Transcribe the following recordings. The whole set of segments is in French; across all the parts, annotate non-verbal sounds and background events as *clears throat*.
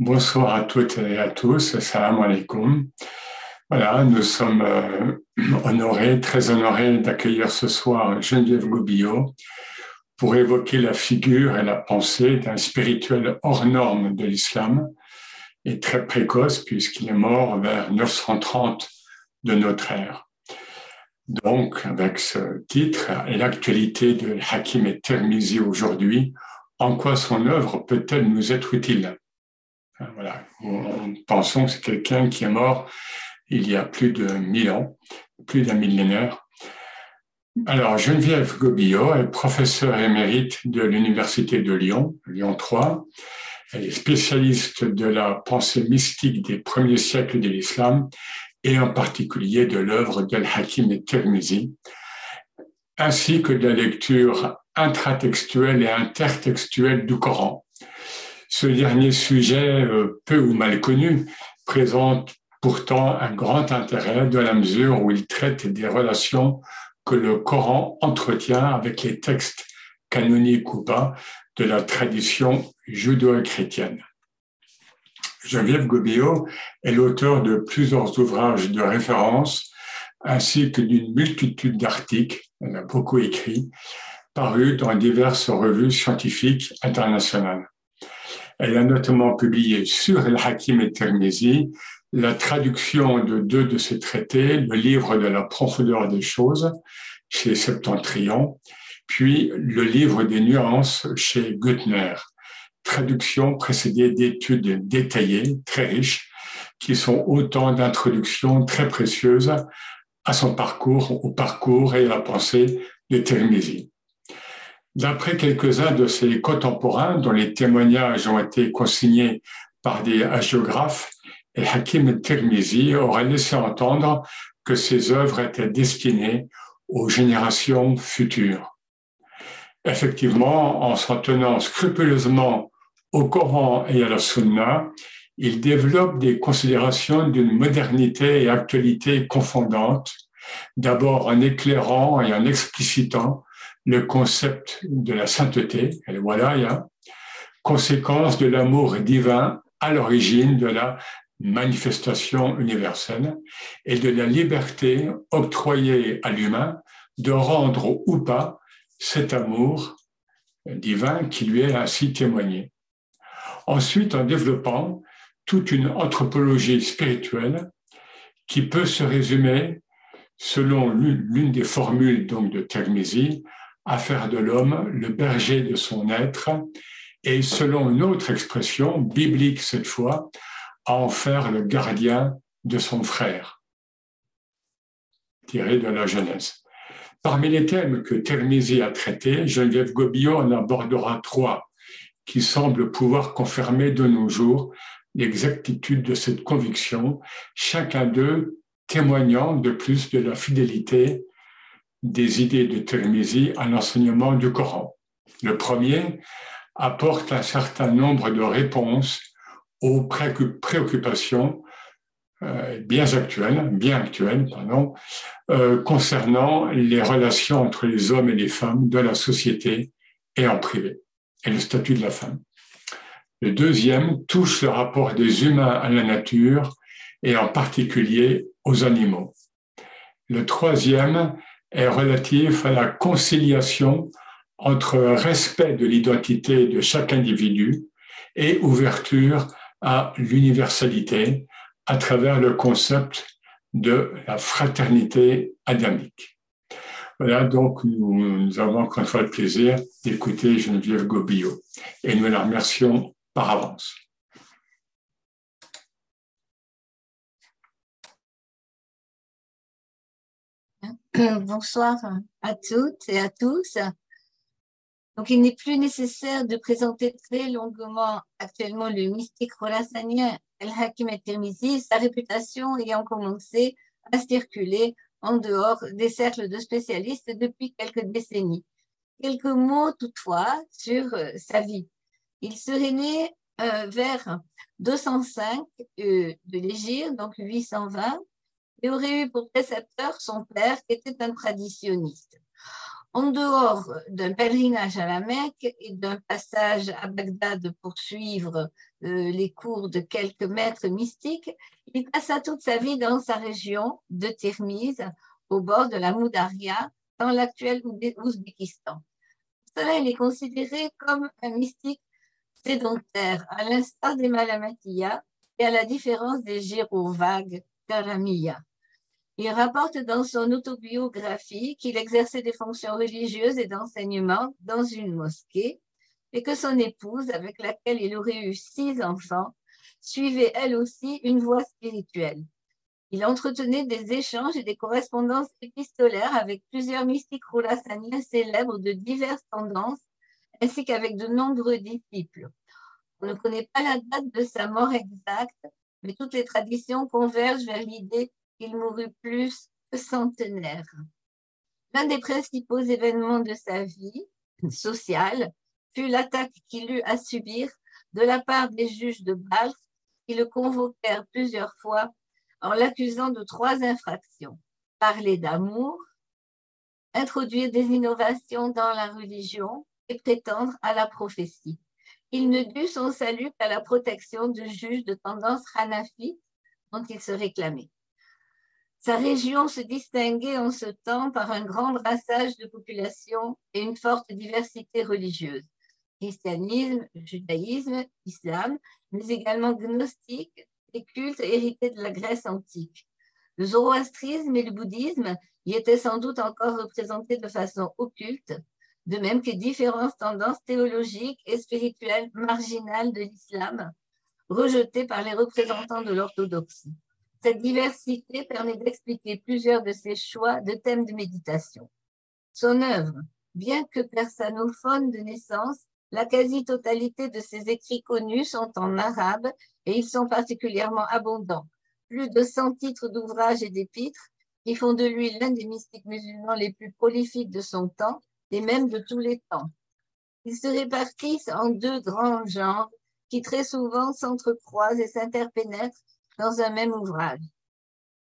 Bonsoir à toutes et à tous. Salam alaikum. Voilà, nous sommes euh, honorés, très honorés d'accueillir ce soir Geneviève Gobillot pour évoquer la figure et la pensée d'un spirituel hors norme de l'islam et très précoce puisqu'il est mort vers 930 de notre ère. Donc, avec ce titre et l'actualité de Hakim et Termizi aujourd'hui, en quoi son œuvre peut-elle nous être utile? Voilà. Pensons que c'est quelqu'un qui est mort il y a plus de mille ans, plus d'un millénaire. Alors, Geneviève Gobillot est professeure émérite de l'Université de Lyon, Lyon 3. Elle est spécialiste de la pensée mystique des premiers siècles de l'islam et en particulier de l'œuvre d'Al-Hakim et Tirmizi, ainsi que de la lecture intratextuelle et intertextuelle du Coran, ce dernier sujet, euh, peu ou mal connu, présente pourtant un grand intérêt dans la mesure où il traite des relations que le Coran entretient avec les textes canoniques ou pas de la tradition judéo-chrétienne. Geneviève Gobillot est l'auteur de plusieurs ouvrages de référence ainsi que d'une multitude d'articles, elle a beaucoup écrit, parus dans diverses revues scientifiques internationales. Elle a notamment publié sur El Hakim et Tirmizi la traduction de deux de ses traités, le livre de la profondeur des choses chez Septentrion, puis le livre des nuances chez Guttner. Traduction précédée d'études détaillées, très riches, qui sont autant d'introductions très précieuses à son parcours, au parcours et à la pensée de Tirmizi. D'après quelques-uns de ses contemporains, dont les témoignages ont été consignés par des hagiographes, Hakim Tirmizi aurait laissé entendre que ses œuvres étaient destinées aux générations futures. Effectivement, en s'en tenant scrupuleusement au Coran et à la Sunna, il développe des considérations d'une modernité et actualité confondantes, d'abord en éclairant et en explicitant le concept de la sainteté, et voilà, il y a conséquence de l'amour divin à l'origine de la manifestation universelle et de la liberté octroyée à l'humain de rendre ou pas cet amour divin qui lui est ainsi témoigné. Ensuite, en développant toute une anthropologie spirituelle qui peut se résumer, selon l'une des formules donc de Termisi, à faire de l'homme le berger de son être et, selon une autre expression, biblique cette fois, à en faire le gardien de son frère, tiré de la Genèse. Parmi les thèmes que Termisi a traités, Geneviève Gobillot en abordera trois qui semblent pouvoir confirmer de nos jours l'exactitude de cette conviction, chacun d'eux témoignant de plus de la fidélité des idées de Tirmizi à l'enseignement du Coran. Le premier apporte un certain nombre de réponses aux préoccupations euh, bien actuelles, bien actuelles pardon, euh, concernant les relations entre les hommes et les femmes de la société et en privé, et le statut de la femme. Le deuxième touche le rapport des humains à la nature et en particulier aux animaux. Le troisième est relatif à la conciliation entre respect de l'identité de chaque individu et ouverture à l'universalité à travers le concept de la fraternité adamique. Voilà, donc nous, avons encore une fois le plaisir d'écouter Geneviève Gobillot et nous la remercions par avance. Bonsoir à toutes et à tous. Donc, il n'est plus nécessaire de présenter très longuement actuellement le mystique khorasanien El-Hakim el-Tirmizi, sa réputation ayant commencé à circuler en dehors des cercles de spécialistes depuis quelques décennies. Quelques mots toutefois sur euh, sa vie. Il serait né euh, vers 205 euh, de l'Égypte, donc 820, et aurait eu pour précepteur son père qui était un traditionniste. En dehors d'un pèlerinage à la Mecque et d'un passage à Bagdad pour suivre euh, les cours de quelques maîtres mystiques, il passa toute sa vie dans sa région de Tirmiz, au bord de la Moudaria, dans l'actuel Ouzbékistan. Cela, il est considéré comme un mystique sédentaire, à l'instar des Malamatiyas et à la différence des gyrovagues Karamiya. Il rapporte dans son autobiographie qu'il exerçait des fonctions religieuses et d'enseignement dans une mosquée et que son épouse, avec laquelle il aurait eu six enfants, suivait elle aussi une voie spirituelle. Il entretenait des échanges et des correspondances épistolaires avec plusieurs mystiques roulassaniens célèbres de diverses tendances, ainsi qu'avec de nombreux disciples. On ne connaît pas la date de sa mort exacte, mais toutes les traditions convergent vers l'idée il mourut plus centenaire. L'un des principaux événements de sa vie sociale fut l'attaque qu'il eut à subir de la part des juges de Balkh qui le convoquèrent plusieurs fois en l'accusant de trois infractions. Parler d'amour, introduire des innovations dans la religion et prétendre à la prophétie. Il ne dut son salut qu'à la protection de juges de tendance hanafi dont il se réclamait. Sa région se distinguait en ce temps par un grand brassage de population et une forte diversité religieuse. Christianisme, judaïsme, islam, mais également gnostique, et cultes hérités de la Grèce antique. Le zoroastrisme et le bouddhisme y étaient sans doute encore représentés de façon occulte, de même que différentes tendances théologiques et spirituelles marginales de l'islam, rejetées par les représentants de l'orthodoxie. Cette diversité permet d'expliquer plusieurs de ses choix de thèmes de méditation. Son œuvre, bien que persanophone de naissance, la quasi-totalité de ses écrits connus sont en arabe et ils sont particulièrement abondants. Plus de 100 titres d'ouvrages et d'épîtres qui font de lui l'un des mystiques musulmans les plus prolifiques de son temps et même de tous les temps. Ils se répartissent en deux grands genres qui très souvent s'entrecroisent et s'interpénètrent dans un même ouvrage.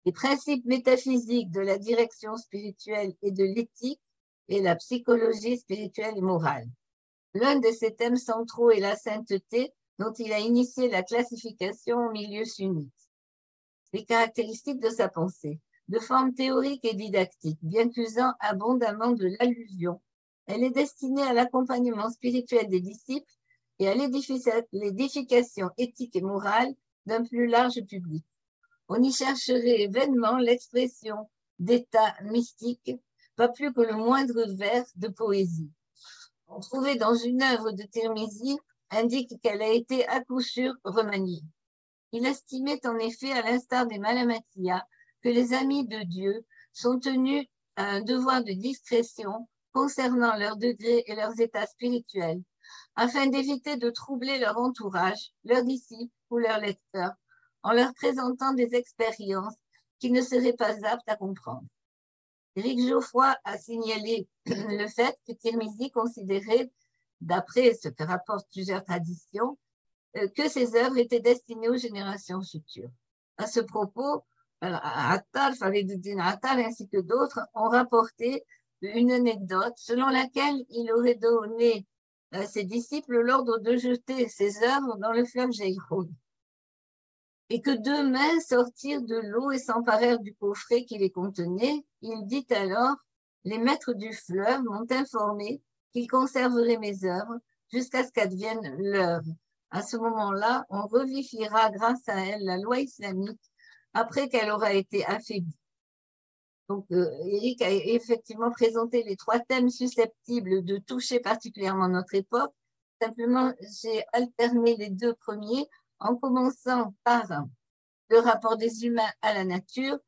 Les principes métaphysiques de la direction spirituelle et de l'éthique et la psychologie spirituelle et morale. L'un de ses thèmes centraux est la sainteté, dont il a initié la classification au milieu sunnite. Les caractéristiques de sa pensée, de forme théorique et didactique, bien qu'usant abondamment de l'allusion, elle est destinée à l'accompagnement spirituel des disciples et à l'édification éthique et morale d'un plus large public. On y chercherait vainement l'expression d'état mystique, pas plus que le moindre vers de poésie. On trouvait dans une œuvre de Tirmizi indique qu'elle a été à coup sûr remaniée. Il estimait en effet, à l'instar des Malamatia, que les amis de Dieu sont tenus à un devoir de discrétion concernant leur degré et leurs états spirituels, afin d'éviter de troubler leur entourage, leurs disciples ou leurs lecteurs, en leur présentant des expériences qui ne seraient pas aptes à comprendre. Éric Geoffroy a signalé *clears throat* le fait que Tirmizi considérait, d'après ce que rapportent plusieurs traditions, euh, que ses œuvres étaient destinées aux générations futures. À ce propos, Attal, Fariduddin Attal ainsi que d'autres ont rapporté une anecdote selon laquelle il aurait donné à ses disciples l'ordre de jeter ses œuvres dans le fleuve Jairoun et que deux mains sortirent de l'eau et s'emparèrent du coffret qui les contenait. Il dit alors, les maîtres du fleuve m'ont informé qu'ils conserveraient mes œuvres jusqu'à ce qu'advienne l'heure. À ce moment-là, on revifiera grâce à elle la loi islamique après qu'elle aura été affaiblie. Donc, euh, Eric a effectivement présenté les trois thèmes susceptibles de toucher particulièrement notre époque. Simplement, j'ai alterné les deux premiers en commençant par le rapport des humains à la nature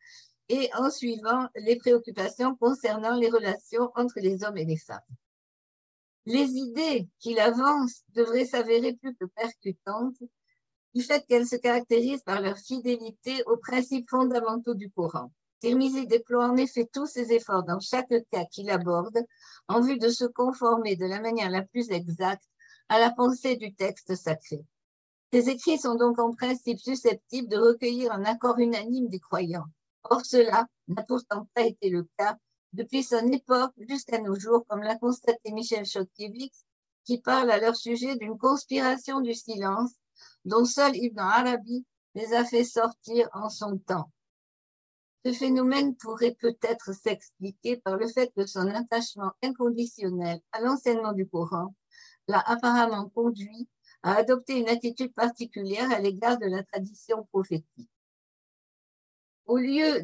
et en suivant les préoccupations concernant les relations entre les hommes et les femmes. Les idées qu'il avance devraient s'avérer plus que percutantes du fait qu'elles se caractérisent par leur fidélité aux principes fondamentaux du Coran. Tirmizi déploie en effet tous ses efforts dans chaque cas qu'il aborde en vue de se conformer de la manière la plus exacte à la pensée du texte sacré. Ces écrits sont donc en principe susceptibles de recueillir un accord unanime des croyants. Or, cela n'a pourtant pas été le cas depuis son époque jusqu'à nos jours, comme l'a constaté Michel Chodkiewicz, qui parle à leur sujet d'une conspiration du silence dont seul Ibn Arabi les a fait sortir en son temps. Ce phénomène pourrait peut-être s'expliquer par le fait que son attachement inconditionnel à l'enseignement du Coran l'a apparemment conduit à adopter une attitude particulière à l'égard de la tradition prophétique. Au lieu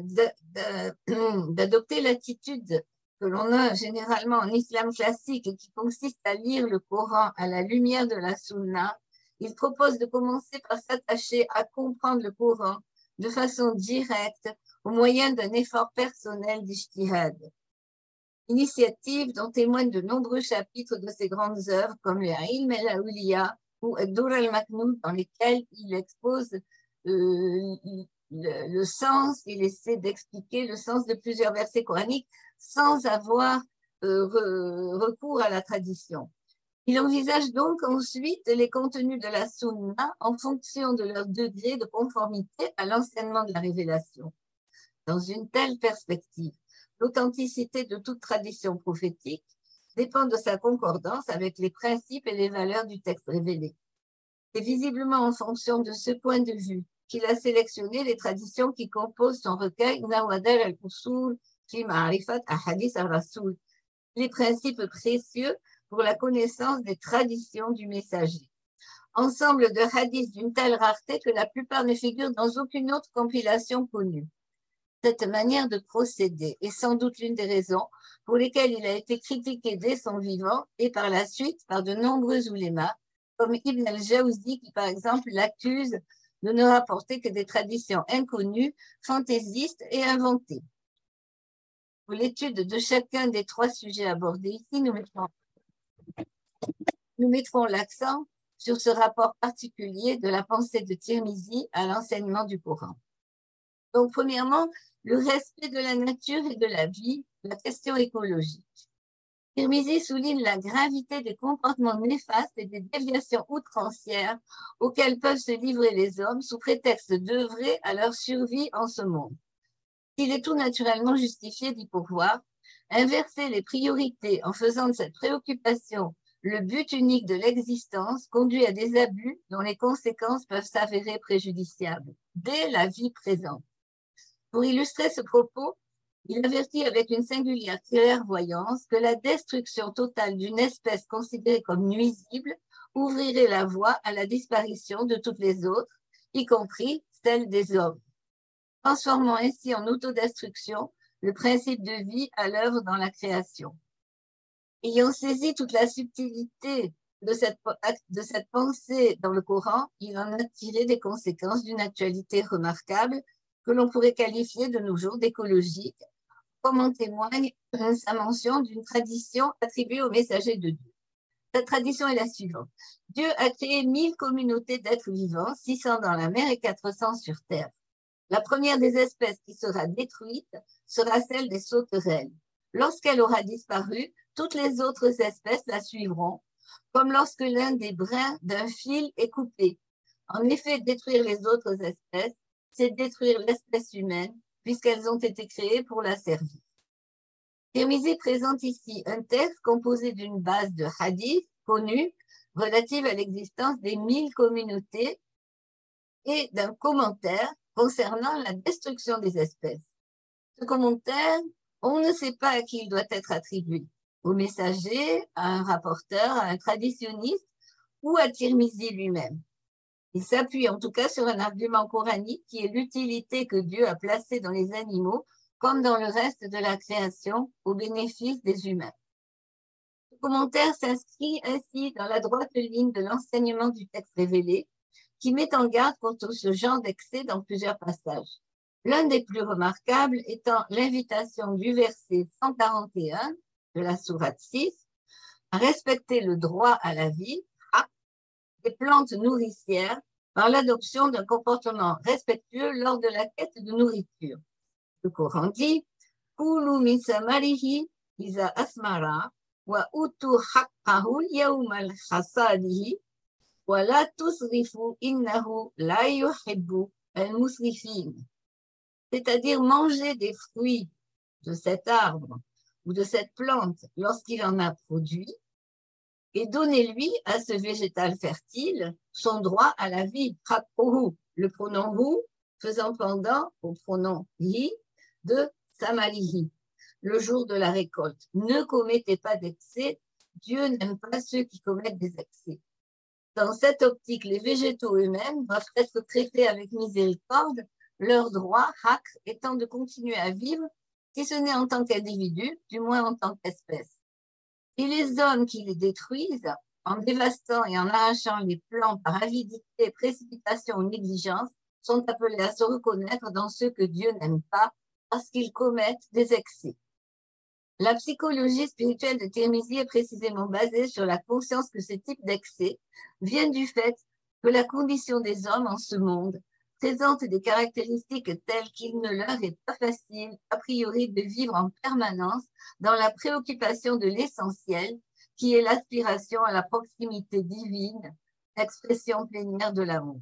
*clears throat* d'adopter l'attitude que l'on a généralement en islam classique et qui consiste à lire le Coran à la lumière de la Sunna, il propose de commencer par s'attacher à comprendre le Coran de façon directe au moyen d'un effort personnel d'ijtihad. Initiative dont témoignent de nombreux chapitres de ses grandes œuvres comme le Ilm el ou Dur al-Maknoun dans lesquels il expose euh, le, sens, il essaie d'expliquer le sens de plusieurs versets coraniques sans avoir euh, recours à la tradition. Il envisage donc ensuite les contenus de la sunna en fonction de leur degré de conformité à l'enseignement de la révélation. Dans une telle perspective, l'authenticité de toute tradition prophétique dépend de sa concordance avec les principes et les valeurs du texte révélé. C'est visiblement en fonction de ce point de vue qu'il a sélectionné les traditions qui composent son recueil Nawadar al-Usul fi Ma'arifat Ahadith al-Rasul, les principes précieux pour la connaissance des traditions du messager. Ensemble de hadiths d'une telle rareté que la plupart ne figurent dans aucune autre compilation connue. Cette manière de procéder est sans doute l'une des raisons pour lesquelles il a été critiqué dès son vivant et par la suite par de nombreux oulémas, comme Ibn al-Jawzi qui par exemple l'accuse de ne rapporter que des traditions inconnues, fantaisistes et inventées. Pour l'étude de chacun des trois sujets abordés ici, nous mettrons, nous mettrons l'accent sur ce rapport particulier de la pensée de Tirmizi à l'enseignement du Coran. Donc, premièrement, le respect de la nature et de la vie, la question écologique. Tirmizi souligne la gravité des comportements néfastes et des déviations outrancières auxquelles peuvent se livrer les hommes sous prétexte d'œuvrer à leur survie en ce monde. Il est tout naturellement justifié d'y pourvoir, inverser les priorités en faisant de cette préoccupation le but unique de l'existence conduit à des abus dont les conséquences peuvent s'avérer préjudiciables dès la vie présente. Pour illustrer ce propos, il avertit avec une singulière clairvoyance que la destruction totale d'une espèce considérée comme nuisible ouvrirait la voie à la disparition de toutes les autres, y compris celle des hommes, transformant ainsi en autodestruction le principe de vie à l'œuvre dans la création. Ayant saisi toute la subtilité de cette, pensée dans le Coran, il en a tiré des conséquences d'une actualité remarquable que l'on pourrait qualifier de nos jours d'écologique comme en témoigne sa mention d'une tradition attribuée au messager de Dieu. Cette tradition est la suivante. Dieu a créé mille communautés d'êtres vivants, 600 dans la mer et 400 sur terre. La première des espèces qui sera détruite sera celle des sauterelles. Lorsqu'elle aura disparu, toutes les autres espèces la suivront, comme lorsque l'un des brins d'un fil est coupé. En effet, détruire les autres espèces, c'est détruire l'espèce humaine puisqu'elles ont été créées pour la servir. Tirmizi présente ici un texte composé d'une base de hadiths connus relative à l'existence des mille communautés et d'un commentaire concernant la destruction des espèces. Ce commentaire, on ne sait pas à qui il doit être attribué, au messager, à un rapporteur, à un traditionniste ou à Tirmizi lui-même. Il s'appuie en tout cas sur un argument coranique qui est l'utilité que Dieu a placée dans les animaux comme dans le reste de la création au bénéfice des humains. Ce commentaire s'inscrit ainsi dans la droite ligne de l'enseignement du texte révélé qui met en garde contre ce genre d'excès dans plusieurs passages. L'un des plus remarquables étant l'invitation du verset 141 de la sourate 6 à respecter le droit à la vie des plantes nourricières par l'adoption d'un comportement respectueux lors de la quête de nourriture. Le Coran dit Kulu asmara wa utu haqqahu. C'est-à-dire manger des fruits de cet arbre ou de cette plante lorsqu'il en a produit, et donnez-lui à ce végétal fertile son droit à la vie, le pronom hu faisant pendant au pronom hi de samalihi, le jour de la récolte. Ne commettez pas d'excès, Dieu n'aime pas ceux qui commettent des excès. Dans cette optique, les végétaux eux-mêmes doivent être traités avec miséricorde, leur droit, hak, étant de continuer à vivre, si ce n'est en tant qu'individu, du moins en tant qu'espèce. Et les hommes qui les détruisent, en dévastant et en arrachant les plants par avidité, précipitation ou négligence, sont appelés à se reconnaître dans ceux que Dieu n'aime pas parce qu'ils commettent des excès. La psychologie spirituelle de Tirmizi est précisément basée sur la conscience que ce type d'excès vient du fait que la condition des hommes en ce monde présente des caractéristiques telles qu'il ne leur est pas facile, a priori, de vivre en permanence dans la préoccupation de l'essentiel, qui est l'aspiration à la proximité divine, expression plénière de l'amour.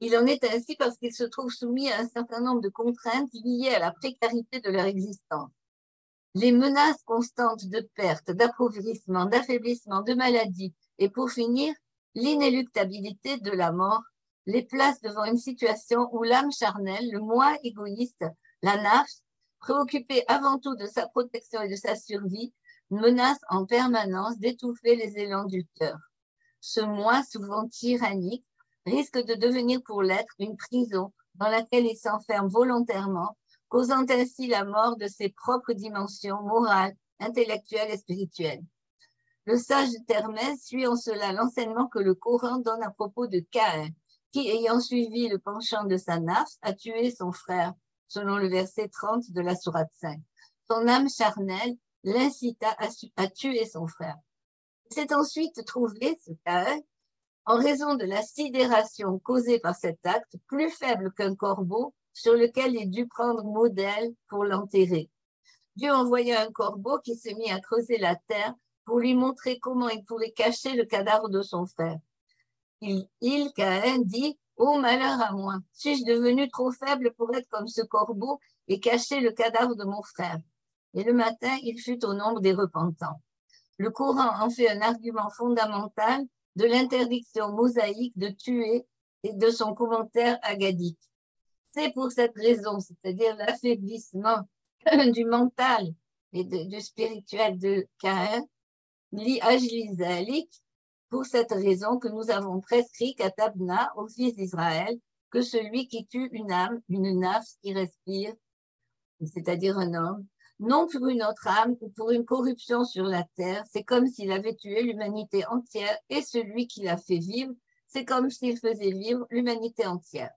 Il en est ainsi parce qu'ils se trouvent soumis à un certain nombre de contraintes liées à la précarité de leur existence. Les menaces constantes de perte, d'appauvrissement, d'affaiblissement, de maladie et pour finir, l'inéluctabilité de la mort les place devant une situation où l'âme charnelle, le moi égoïste, la nafs, préoccupée avant tout de sa protection et de sa survie, menace en permanence d'étouffer les élans du cœur. Ce moi, souvent tyrannique, risque de devenir pour l'être une prison dans laquelle il s'enferme volontairement, causant ainsi la mort de ses propres dimensions morales, intellectuelles et spirituelles. Le sage Termès suit en cela l'enseignement que le Coran donne à propos de Caïn, ayant suivi le penchant de sa nafs, a tué son frère, selon le verset 30 de la Sourate 5. Son âme charnelle l'incita à, tuer son frère. C'est ensuite trouvé, ce Caïn, en raison de la sidération causée par cet acte, plus faible qu'un corbeau sur lequel il dut prendre modèle pour l'enterrer. Dieu envoya un corbeau qui se mit à creuser la terre pour lui montrer comment il pourrait cacher le cadavre de son frère. Il, il Caïn, dit Oh malheur à moi, suis-je devenu trop faible pour être comme ce corbeau et cacher le cadavre de mon frère? Et le matin, il fut au nombre des repentants. Le Coran en fait un argument fondamental de l'interdiction mosaïque de tuer et de son commentaire agadique. C'est pour cette raison, c'est-à-dire l'affaiblissement *laughs* du mental et du spirituel de Caïn, li pour cette raison que nous avons prescrit Katabna au fils d'Israël que celui qui tue une âme, une nafs qui respire, c'est-à-dire un homme, non pour une autre âme ou pour une corruption sur la terre. C'est comme s'il avait tué l'humanité entière et celui qui l'a fait vivre, c'est comme s'il faisait vivre l'humanité entière.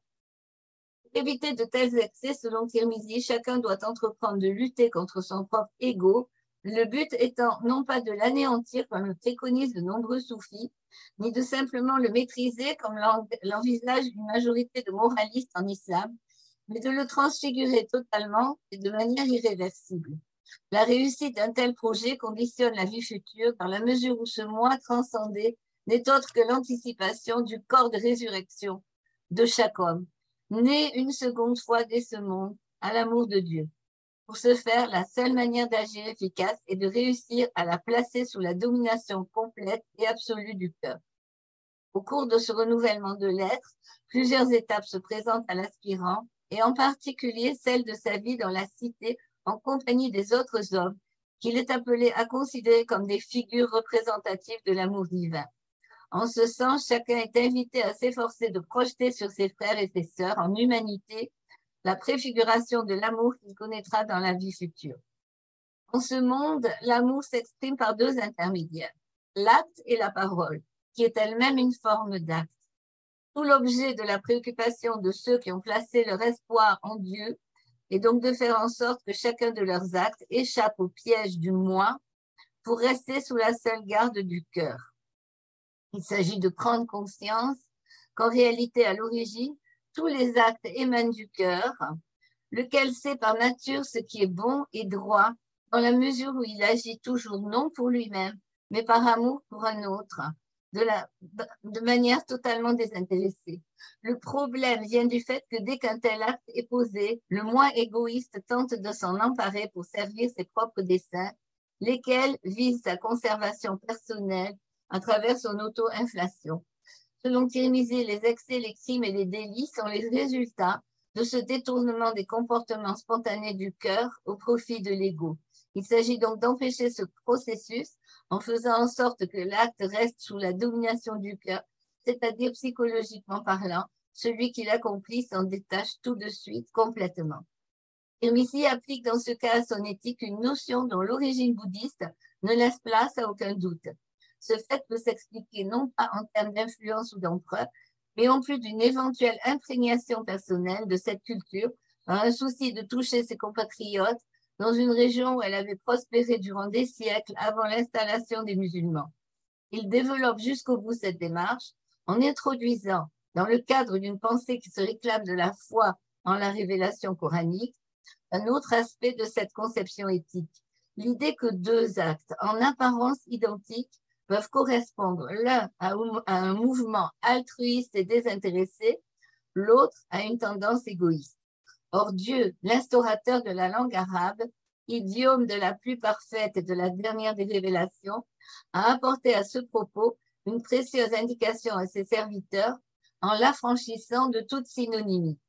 Éviter de tels excès, selon Tirmizi, chacun doit entreprendre de lutter contre son propre ego, le but étant non pas de l'anéantir comme le préconisent de nombreux soufis, ni de simplement le maîtriser comme l'envisage une majorité de moralistes en islam, mais de le transfigurer totalement et de manière irréversible. La réussite d'un tel projet conditionne la vie future dans la mesure où ce moi transcendé n'est autre que l'anticipation du corps de résurrection de chaque homme, né une seconde fois dès ce monde à l'amour de Dieu. Pour ce faire, la seule manière d'agir efficace est de réussir à la placer sous la domination complète et absolue du cœur. Au cours de ce renouvellement de l'être, plusieurs étapes se présentent à l'aspirant et en particulier celle de sa vie dans la cité en compagnie des autres hommes qu'il est appelé à considérer comme des figures représentatives de l'amour divin. En ce sens, chacun est invité à s'efforcer de projeter sur ses frères et ses sœurs en humanité la préfiguration de l'amour qu'il connaîtra dans la vie future. En ce monde, l'amour s'exprime par deux intermédiaires, l'acte et la parole, qui est elle-même une forme d'acte tout l'objet de la préoccupation de ceux qui ont placé leur espoir en Dieu est donc de faire en sorte que chacun de leurs actes échappe au piège du moi pour rester sous la seule garde du cœur. Il s'agit de prendre conscience qu'en réalité, à l'origine, tous les actes émanent du cœur, lequel sait par nature ce qui est bon et droit, dans la mesure où il agit toujours non pour lui-même, mais par amour pour un autre, de, la, manière totalement désintéressée. Le problème vient du fait que dès qu'un tel acte est posé, le moins égoïste tente de s'en emparer pour servir ses propres desseins, lesquels visent sa conservation personnelle à travers son auto-inflation. Selon Tirmizi, les excès, les crimes et les délits sont les résultats de ce détournement des comportements spontanés du cœur au profit de l'ego. Il s'agit donc d'empêcher ce processus en faisant en sorte que l'acte reste sous la domination du cœur, c'est-à-dire psychologiquement parlant, celui qui l'accomplit s'en détache tout de suite complètement. Tirmizi applique dans ce cas à son éthique une notion dont l'origine bouddhiste ne laisse place à aucun doute. Ce fait peut s'expliquer non pas en termes d'influence ou d'empereur, mais en plus d'une éventuelle imprégnation personnelle de cette culture par un souci de toucher ses compatriotes dans une région où elle avait prospéré durant des siècles avant l'installation des musulmans. Il développe jusqu'au bout cette démarche en introduisant, dans le cadre d'une pensée qui se réclame de la foi en la révélation coranique, un autre aspect de cette conception éthique, l'idée que deux actes en apparence identiques peuvent correspondre l'un à un mouvement altruiste et désintéressé, l'autre à une tendance égoïste. Or Dieu, l'instaurateur de la langue arabe, idiome de la plus parfaite et de la dernière des révélations, a apporté à ce propos une précieuse indication à ses serviteurs en l'affranchissant de toute synonymie.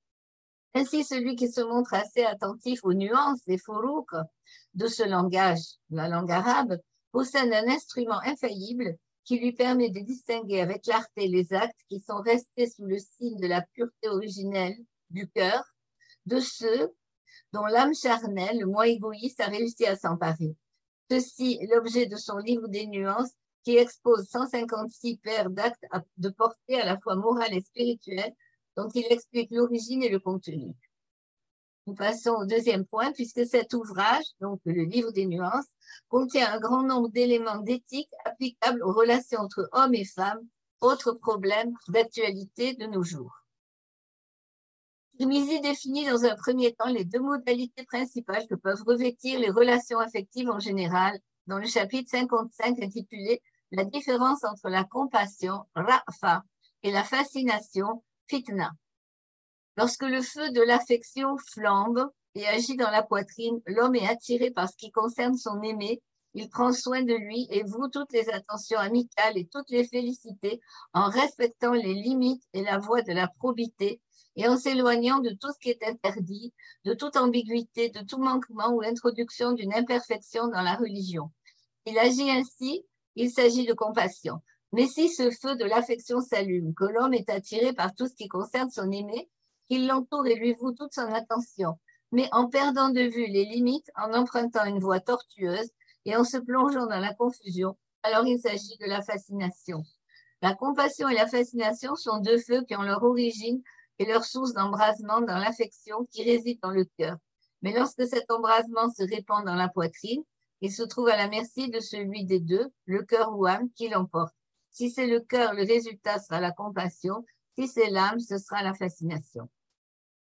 Ainsi, celui qui se montre assez attentif aux nuances et fourouks de ce langage, la langue arabe, possède un instrument infaillible qui lui permet de distinguer avec clarté les actes qui sont restés sous le signe de la pureté originelle du cœur de ceux dont l'âme charnelle, le moins égoïste, a réussi à s'emparer. Ceci est l'objet de son livre des nuances qui expose 156 paires d'actes de portée à la fois morale et spirituelle dont il explique l'origine et le contenu. Passons au deuxième point, puisque cet ouvrage, donc le livre des nuances, contient un grand nombre d'éléments d'éthique applicables aux relations entre hommes et femmes, autre problème d'actualité de nos jours. Tirmizi définit dans un premier temps les deux modalités principales que peuvent revêtir les relations affectives en général dans le chapitre 55 intitulé La différence entre la compassion, rafa, et la fascination, fitna. Lorsque le feu de l'affection flambe et agit dans la poitrine, l'homme est attiré par ce qui concerne son aimé, il prend soin de lui et voue toutes les attentions amicales et toutes les félicités en respectant les limites et la voie de la probité et en s'éloignant de tout ce qui est interdit, de toute ambiguïté, de tout manquement ou introduction d'une imperfection dans la religion. Il agit ainsi, il s'agit de compassion. Mais si ce feu de l'affection s'allume, que l'homme est attiré par tout ce qui concerne son aimé, qu'il l'entoure et lui voue toute son attention, mais en perdant de vue les limites, en empruntant une voie tortueuse et en se plongeant dans la confusion, alors il s'agit de la fascination. La compassion et la fascination sont deux feux qui ont leur origine et leur source d'embrasement dans l'affection qui réside dans le cœur. Mais lorsque cet embrasement se répand dans la poitrine, il se trouve à la merci de celui des deux, le cœur ou âme, qui l'emporte. Si c'est le cœur, le résultat sera la compassion. Si c'est l'âme, ce sera la fascination.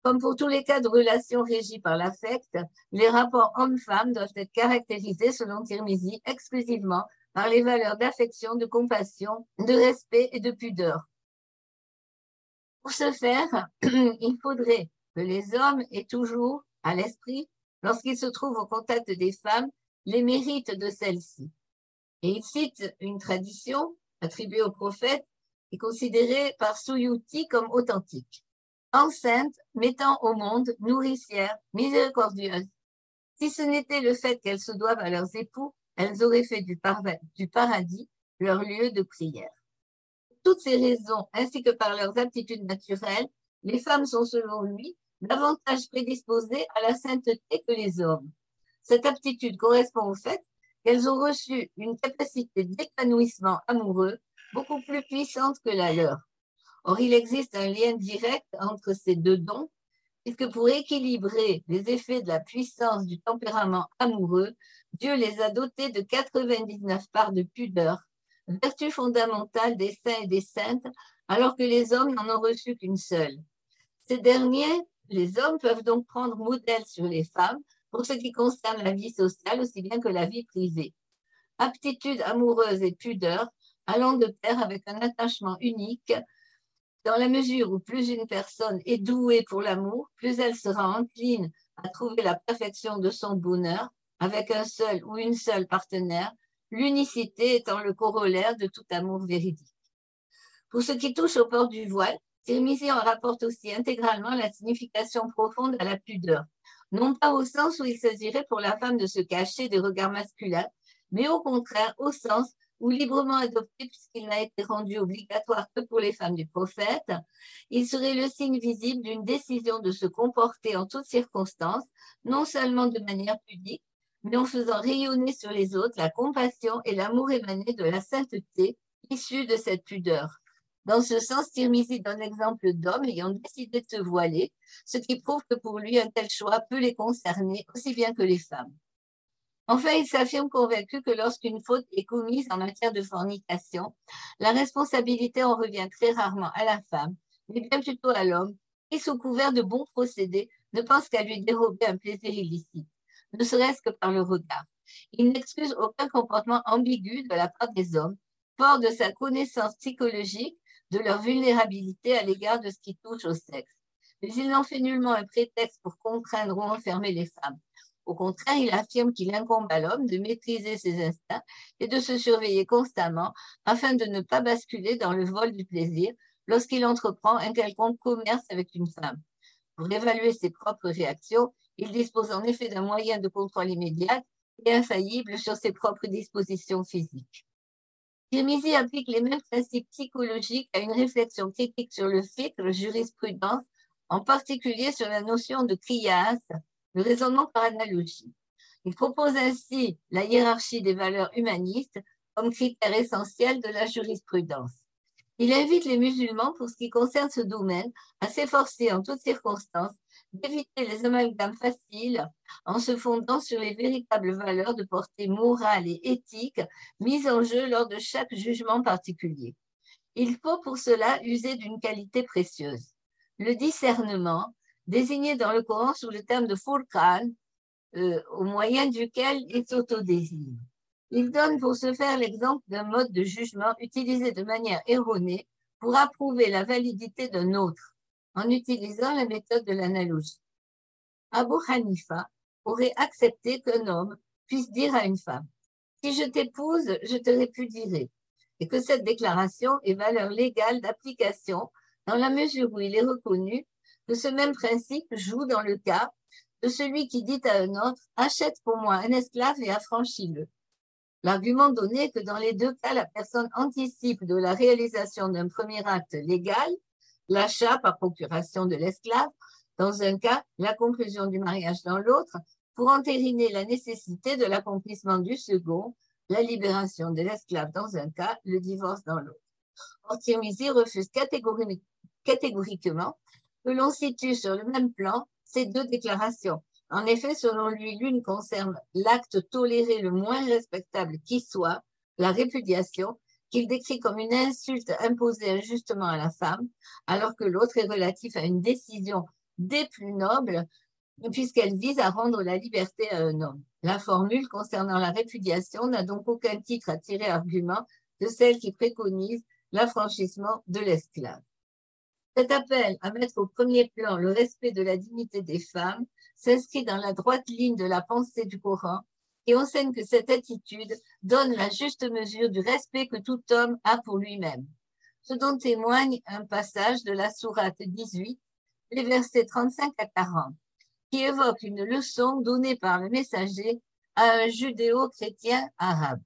Comme pour tous les cas de relations régies par l'affect, les rapports hommes-femmes doivent être caractérisés, selon Tirmizi, exclusivement par les valeurs d'affection, de compassion, de respect et de pudeur. Pour ce faire, *clears throat* il faudrait que les hommes aient toujours à l'esprit, lorsqu'ils se trouvent au contact des femmes, les mérites de celles-ci. Et il cite une tradition attribuée au prophète et considérée par Souyuti comme authentique enceinte, mettant au monde, nourricière, miséricordieuse. Si ce n'était le fait qu'elles se doivent à leurs époux, elles auraient fait du, paradis leur lieu de prière. Pour toutes ces raisons, ainsi que par leurs aptitudes naturelles, les femmes sont selon lui davantage prédisposées à la sainteté que les hommes. Cette aptitude correspond au fait qu'elles ont reçu une capacité d'épanouissement amoureux beaucoup plus puissante que la leur. Or, il existe un lien direct entre ces deux dons, puisque pour équilibrer les effets de la puissance du tempérament amoureux, Dieu les a dotés de 99 parts de pudeur, vertu fondamentale des saints et des saintes, alors que les hommes n'en ont reçu qu'une seule. Ces derniers, les hommes, peuvent donc prendre modèle sur les femmes pour ce qui concerne la vie sociale aussi bien que la vie privée. Aptitude amoureuse et pudeur allant de pair avec un attachement unique, dans la mesure où plus une personne est douée pour l'amour, plus elle sera encline à trouver la perfection de son bonheur avec un seul ou une seule partenaire, l'unicité étant le corollaire de tout amour véridique. Pour ce qui touche au port du voile, Tirmizi en rapporte aussi intégralement la signification profonde à la pudeur, non pas au sens où il s'agirait pour la femme de se cacher des regards masculins, mais au contraire au sens où librement adopté puisqu'il n'a été rendu obligatoire que pour les femmes du prophète, il serait le signe visible d'une décision de se comporter en toutes circonstances, non seulement de manière pudique, mais en faisant rayonner sur les autres la compassion et l'amour émané de la sainteté issue de cette pudeur. Dans ce sens, Tirmizi donne l'exemple d'hommes ayant décidé de se voiler, ce qui prouve que pour lui, un tel choix peut les concerner aussi bien que les femmes. Enfin, il s'affirme convaincu que lorsqu'une faute est commise en matière de fornication, la responsabilité en revient très rarement à la femme, mais bien plutôt à l'homme, qui, sous couvert de bons procédés, ne pense qu'à lui dérober un plaisir illicite, ne serait-ce que par le regard. Il n'excuse aucun comportement ambigu de la part des hommes, fort de sa connaissance psychologique de leur vulnérabilité à l'égard de ce qui touche au sexe. Mais il n'en fait nullement un prétexte pour contraindre ou enfermer les femmes. Au contraire, il affirme qu'il incombe à l'homme de maîtriser ses instincts et de se surveiller constamment afin de ne pas basculer dans le vol du plaisir lorsqu'il entreprend un quelconque commerce avec une femme. Pour évaluer ses propres réactions, il dispose en effet d'un moyen de contrôle immédiat et infaillible sur ses propres dispositions physiques. Tirmizi applique les mêmes principes psychologiques à une réflexion critique sur le fait que la jurisprudence, en particulier sur la notion de crias, le raisonnement par analogie. Il propose ainsi la hiérarchie des valeurs humanistes comme critère essentiel de la jurisprudence. Il invite les musulmans, pour ce qui concerne ce domaine, à s'efforcer en toutes circonstances d'éviter les amalgames faciles en se fondant sur les véritables valeurs de portée morale et éthique mises en jeu lors de chaque jugement particulier. Il faut pour cela user d'une qualité précieuse, le discernement, désigné dans le Coran sous le terme de Furqan, euh, au moyen duquel il s'autodésigne. Il donne pour ce faire l'exemple d'un mode de jugement utilisé de manière erronée pour approuver la validité d'un autre, en utilisant la méthode de l'analogie. Abu Hanifa aurait accepté qu'un homme puisse dire à une femme Si je t'épouse, je te répudierai, et que cette déclaration ait valeur légale d'application dans la mesure où il est reconnu que ce même principe joue dans le cas de celui qui dit à un autre Achète pour moi un esclave et affranchis-le. L'argument donné est que dans les deux cas, la personne anticipe de la réalisation d'un premier acte légal, l'achat par procuration de l'esclave, dans un cas, la conclusion du mariage dans l'autre, pour entériner la nécessité de l'accomplissement du second, la libération de l'esclave dans un cas, le divorce dans l'autre. Or, refuse catégoriquement que l'on situe sur le même plan ces deux déclarations. En effet, selon lui, l'une concerne l'acte toléré le moins respectable qui soit, la répudiation, qu'il décrit comme une insulte imposée injustement à la femme, alors que l'autre est relatif à une décision des plus nobles, puisqu'elle vise à rendre la liberté à un homme. La formule concernant la répudiation n'a donc aucun titre à tirer argument de celle qui préconise l'affranchissement de l'esclave. Cet appel à mettre au premier plan le respect de la dignité des femmes s'inscrit dans la droite ligne de la pensée du Coran et enseigne que cette attitude donne la juste mesure du respect que tout homme a pour lui-même. Ce dont témoigne un passage de la sourate 18, les versets 35 à 40, qui évoque une leçon donnée par le messager à un judéo-chrétien arabe.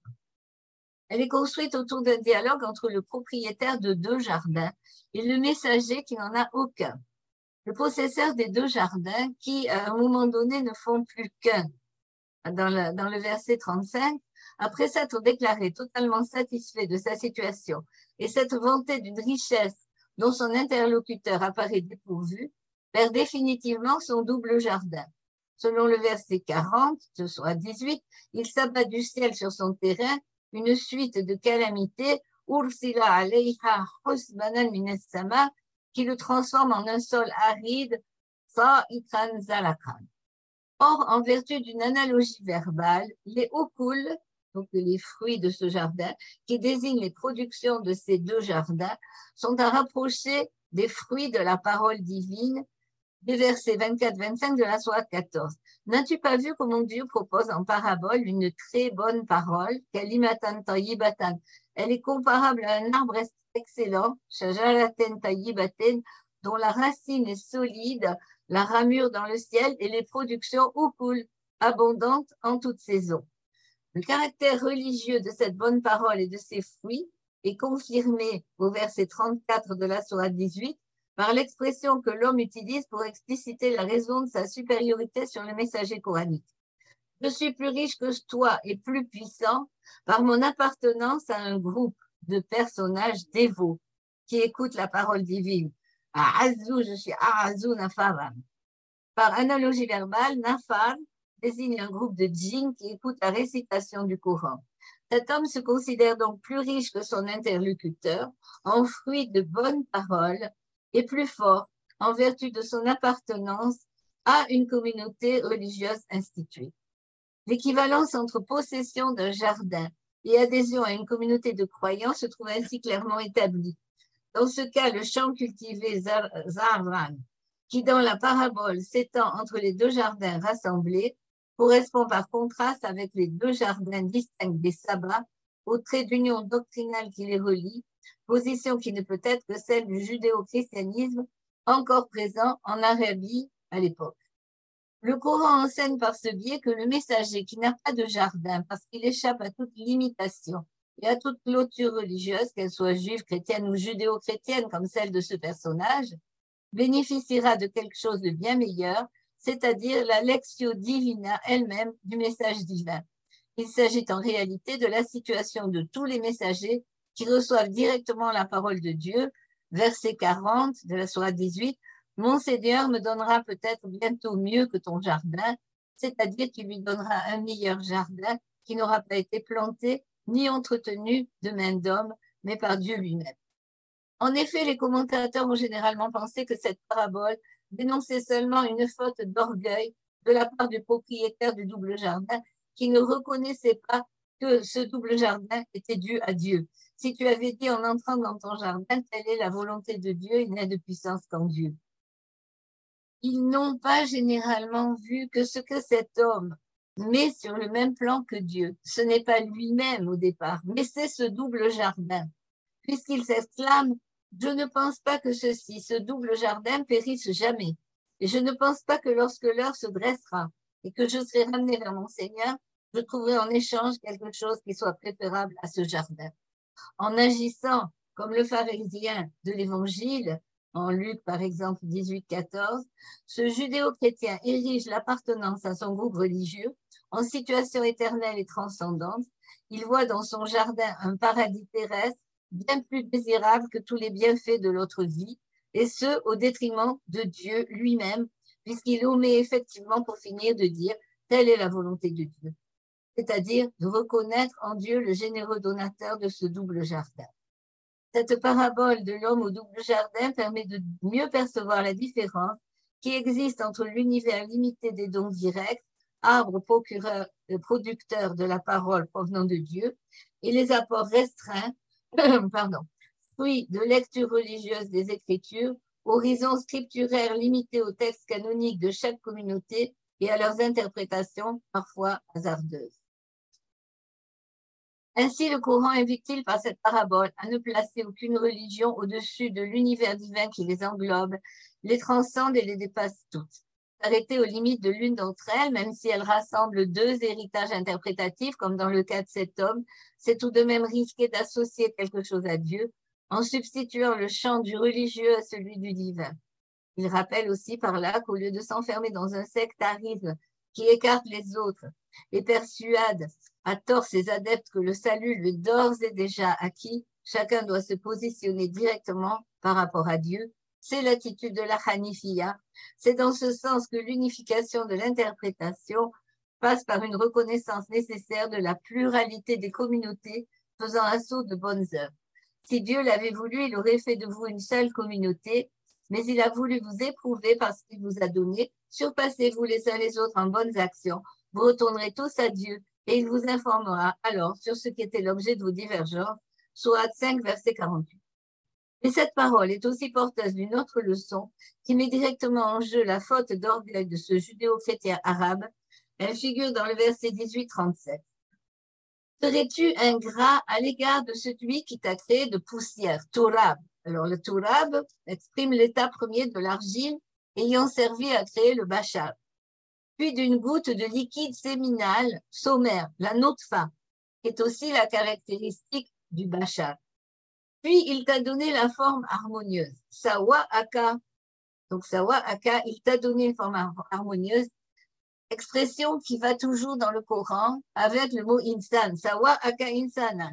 Elle est construite autour d'un dialogue entre le propriétaire de deux jardins et le messager qui n'en a aucun. Le possesseur des deux jardins qui, à un moment donné, ne font plus qu'un. Dans, le verset 35, après s'être déclaré totalement satisfait de sa situation et s'être vanté d'une richesse dont son interlocuteur apparaît dépourvu, perd définitivement son double jardin. Selon le verset 40, soit 18, il s'abat du ciel sur son terrain une suite de calamités, Ursila alayha husbanan sama, qui le transforme en un sol aride, Sa'itan zalakan. Or, en vertu d'une analogie verbale, les okul donc les fruits de ce jardin, qui désignent les productions de ces deux jardins, sont à rapprocher des fruits de la parole divine des versets 24-25 de la Sourate 14. N'as-tu pas vu comment Dieu propose en parabole une très bonne parole, Kalimatan Tayyibatan Elle est comparable à un arbre excellent, Shajaraten Tayyibaten, dont la racine est solide, la ramure dans le ciel et les productions cool, abondantes en toute saison. Le caractère religieux de cette bonne parole et de ses fruits est confirmé au verset 34 de la Sourate 18 par l'expression que l'homme utilise pour expliciter la raison de sa supériorité sur le messager coranique. Je suis plus riche que toi et plus puissant par mon appartenance à un groupe de personnages dévots qui écoutent la parole divine. Je suis. Par analogie verbale, Nafar désigne un groupe de djinns qui écoutent la récitation du Coran. Cet homme se considère donc plus riche que son interlocuteur en fruit de bonnes paroles et plus fort en vertu de son appartenance à une communauté religieuse instituée. L'équivalence entre possession d'un jardin et adhésion à une communauté de croyants se trouve ainsi clairement établie. Dans ce cas, le champ cultivé Zarvan, qui dans la parabole s'étend entre les deux jardins rassemblés, correspond par contraste avec les deux jardins distincts des sabbats au trait d'union doctrinale qui les relie position qui ne peut être que celle du judéo-christianisme encore présent en Arabie à l'époque. Le Coran enseigne par ce biais que le messager qui n'a pas de jardin parce qu'il échappe à toute limitation et à toute clôture religieuse, qu'elle soit juive, chrétienne ou judéo-chrétienne comme celle de ce personnage, bénéficiera de quelque chose de bien meilleur, c'est-à-dire la lectio divina elle-même du message divin. Il s'agit en réalité de la situation de tous les messagers qui reçoivent directement la parole de Dieu, verset 40 de la Sourate 18, Mon Seigneur me donnera peut-être bientôt mieux que ton jardin, c'est-à-dire qu'il lui donnera un meilleur jardin qui n'aura pas été planté ni entretenu de main d'homme, mais par Dieu lui-même. En effet, les commentateurs ont généralement pensé que cette parabole dénonçait seulement une faute d'orgueil de la part du propriétaire du double jardin qui ne reconnaissait pas que ce double jardin était dû à Dieu. Si tu avais dit en entrant dans ton jardin, telle est la volonté de Dieu, il n'a de puissance qu'en Dieu. Ils n'ont pas généralement vu que ce que cet homme met sur le même plan que Dieu, ce n'est pas lui-même au départ, mais c'est ce double jardin. Puisqu'il s'exclame, je ne pense pas que ceci, ce double jardin périsse jamais. Et je ne pense pas que lorsque l'heure se dressera et que je serai ramené vers mon Seigneur, je trouverai en échange quelque chose qui soit préférable à ce jardin en agissant comme le pharisien de l'Évangile, en Luc par exemple 18-14, ce judéo-chrétien érige l'appartenance à son groupe religieux en situation éternelle et transcendante. Il voit dans son jardin un paradis terrestre bien plus désirable que tous les bienfaits de l'autre vie, et ce, au détriment de Dieu lui-même, puisqu'il omet effectivement pour finir de dire telle est la volonté de Dieu c'est-à-dire de reconnaître en Dieu le généreux donateur de ce double jardin. Cette parabole de l'homme au double jardin permet de mieux percevoir la différence qui existe entre l'univers limité des dons directs, arbre procureur, euh, producteur de la parole provenant de Dieu, et les apports restreints, *clears throat* pardon, fruits de lecture religieuse des Écritures, horizon scripturaire limité aux textes canoniques de chaque communauté et à leurs interprétations parfois hasardeuses. Ainsi, le courant invite-t-il par cette parabole à ne placer aucune religion au-dessus de l'univers divin qui les englobe, les transcende et les dépasse toutes. Arrêter aux limites de l'une d'entre elles, même si elle rassemble deux héritages interprétatifs, comme dans le cas de cet homme, c'est tout de même risquer d'associer quelque chose à Dieu en substituant le chant du religieux à celui du divin. Il rappelle aussi par là qu'au lieu de s'enfermer dans un sectarisme qui écarte les autres et persuade à tort ses adeptes que le salut lui d'ores et déjà acquis, chacun doit se positionner directement par rapport à Dieu. C'est l'attitude de la Hanifia. C'est dans ce sens que l'unification de l'interprétation passe par une reconnaissance nécessaire de la pluralité des communautés faisant assaut de bonnes œuvres. Si Dieu l'avait voulu, il aurait fait de vous une seule communauté, mais il a voulu vous éprouver parce qu'il vous a donné. Surpassez-vous les uns les autres en bonnes actions. Vous retournerez tous à Dieu et il vous informera alors sur ce qui était l'objet de vos divergences, soit 5, verset 48. Mais cette parole est aussi porteuse d'une autre leçon qui met directement en jeu la faute d'orgueil de ce judéo-chrétien arabe. Elle figure dans le verset 18-37. Serais-tu ingrat à l'égard de celui qui t'a créé de poussière, Tourab? Alors le Tourab exprime l'état premier de l'argile ayant servi à créer le bachar, puis d'une goutte de liquide séminal sommaire, la notfa, qui est aussi la caractéristique du bachar. Puis il t'a donné la forme harmonieuse, sawa aka. Donc sawa aka, il t'a donné une forme harmonieuse, expression qui va toujours dans le Coran avec le mot insan, sawa aka insanan.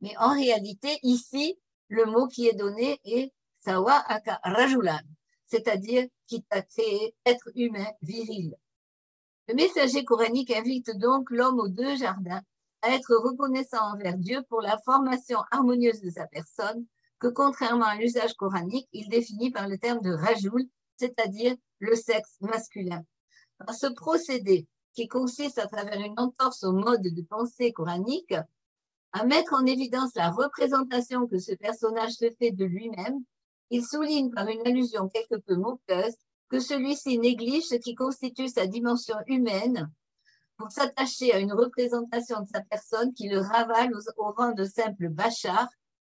Mais en réalité, ici, le mot qui est donné est sawa aka rajulan, c'est-à-dire qui t'a créé être humain viril. Le messager coranique invite donc l'homme aux deux jardins à être reconnaissant envers Dieu pour la formation harmonieuse de sa personne, que contrairement à l'usage coranique, il définit par le terme de rajoul, c'est-à-dire le sexe masculin. Par ce procédé, qui consiste à travers une entorse au mode de pensée coranique, à mettre en évidence la représentation que ce personnage se fait de lui-même, il souligne par une allusion quelque peu moqueuse que celui-ci néglige ce qui constitue sa dimension humaine pour s'attacher à une représentation de sa personne qui le ravale au, rang de simple bachar,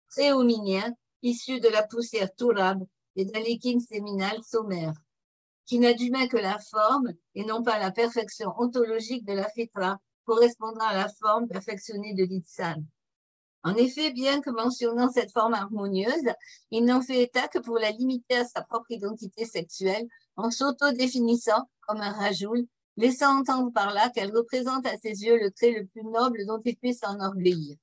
préhominien, issu de la poussière tourab et d'un liquide séminal sommaire, qui n'a d'humain que la forme et non pas la perfection ontologique de la fitra, correspondant à la forme perfectionnée de l'itsan. En effet, bien que mentionnant cette forme harmonieuse, il n'en fait état que pour la limiter à sa propre identité sexuelle en s'auto-définissant comme un rajoul laissant entendre par là qu'elle représente à ses yeux le trait le plus noble dont il puisse s'enorgueillir.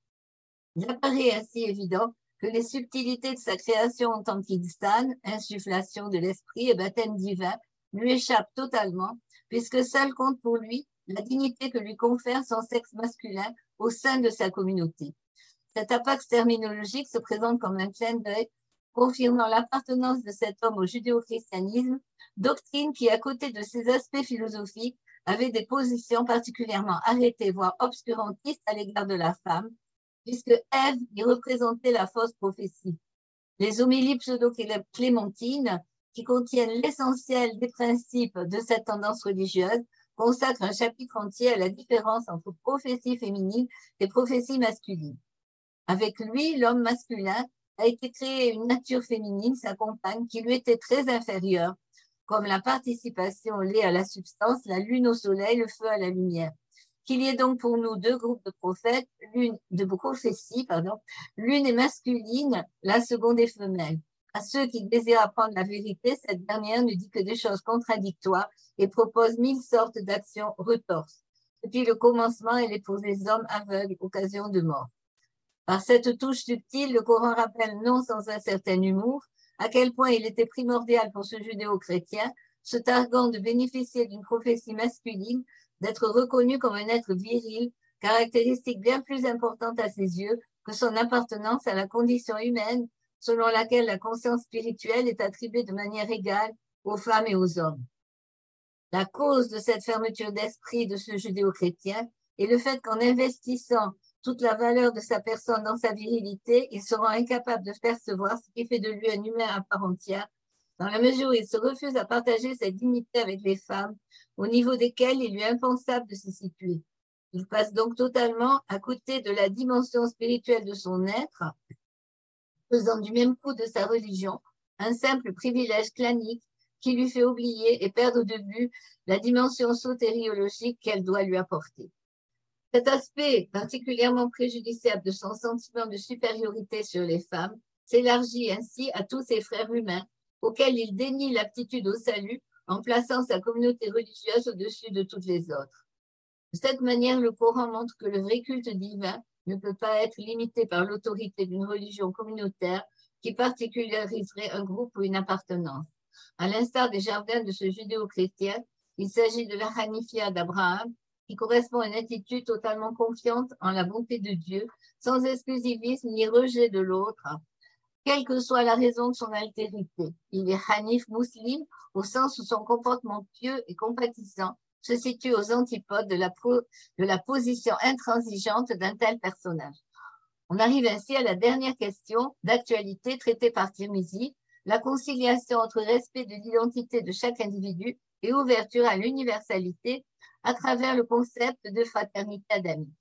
Il apparaît ainsi évident que les subtilités de sa création en tant qu'Igstan, insufflation de l'esprit et baptême divin, lui échappent totalement, puisque seul compte pour lui la dignité que lui confère son sexe masculin au sein de sa communauté. Cet apax terminologique se présente comme un clin d'œil confirmant l'appartenance de cet homme au judéo-christianisme doctrine qui, à côté de ses aspects philosophiques, avait des positions particulièrement arrêtées, voire obscurantistes à l'égard de la femme, puisque Ève y représentait la fausse prophétie. Les homélies pseudo-clémentines, qui contiennent l'essentiel des principes de cette tendance religieuse, consacrent un chapitre entier à la différence entre prophétie féminine et prophétie masculine. Avec lui, l'homme masculin a été créé une nature féminine, sa compagne, qui lui était très inférieure, comme la participation liée à la substance, la lune au soleil, le feu à la lumière. Qu'il y ait donc pour nous deux groupes de prophètes, l'une de prophéties, pardon, l'une est masculine, la seconde est femelle. À ceux qui désirent apprendre la vérité, cette dernière ne dit que des choses contradictoires et propose mille sortes d'actions retorses. Depuis le commencement, elle est pour les hommes aveugles, occasion de mort. Par cette touche subtile, le Coran rappelle non sans un certain humour à quel point il était primordial pour ce judéo-chrétien, se targuant de bénéficier d'une prophétie masculine, d'être reconnu comme un être viril, caractéristique bien plus importante à ses yeux que son appartenance à la condition humaine, selon laquelle la conscience spirituelle est attribuée de manière égale aux femmes et aux hommes. La cause de cette fermeture d'esprit de ce judéo-chrétien est le fait qu'en investissant toute la valeur de sa personne dans sa virilité, il sera incapable de percevoir ce qui fait de lui un humain à part entière, dans la mesure où il se refuse à partager sa dignité avec les femmes, au niveau desquelles il lui est impensable de se situer. Il passe donc totalement à côté de la dimension spirituelle de son être, faisant du même coup de sa religion un simple privilège clanique qui lui fait oublier et perdre de vue la dimension sotériologique qu'elle doit lui apporter. Cet aspect particulièrement préjudiciable de son sentiment de supériorité sur les femmes s'élargit ainsi à tous ses frères humains, auxquels il dénie l'aptitude au salut en plaçant sa communauté religieuse au-dessus de toutes les autres. De cette manière, le Coran montre que le vrai culte divin ne peut pas être limité par l'autorité d'une religion communautaire qui particulariserait un groupe ou une appartenance. À l'instar des jardins de ce judéo-chrétien, il s'agit de la Hanifia d'Abraham, qui correspond à une attitude totalement confiante en la bonté de Dieu, sans exclusivisme ni rejet de l'autre, quelle que soit la raison de son altérité. Il est Hanif musulman au sens où son comportement pieux et compatissant se situe aux antipodes de la, de la position intransigeante d'un tel personnage. On arrive ainsi à la dernière question d'actualité traitée par Tirmizi, la conciliation entre respect de l'identité de chaque individu et ouverture à l'universalité à travers le concept de fraternité adamique.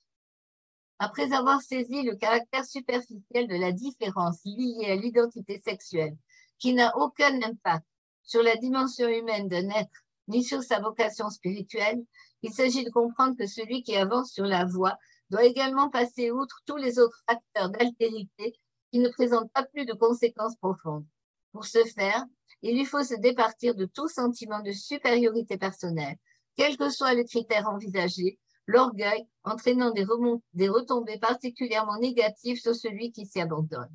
Après avoir saisi le caractère superficiel de la différence liée à l'identité sexuelle, qui n'a aucun impact sur la dimension humaine d'un être ni sur sa vocation spirituelle, il s'agit de comprendre que celui qui avance sur la voie doit également passer outre tous les autres facteurs d'altérité qui ne présentent pas plus de conséquences profondes. Pour ce faire, il lui faut se départir de tout sentiment de supériorité personnelle, quel que soit le critère envisagé, l'orgueil entraînant des, retombées particulièrement négatives sur celui qui s'y abandonne.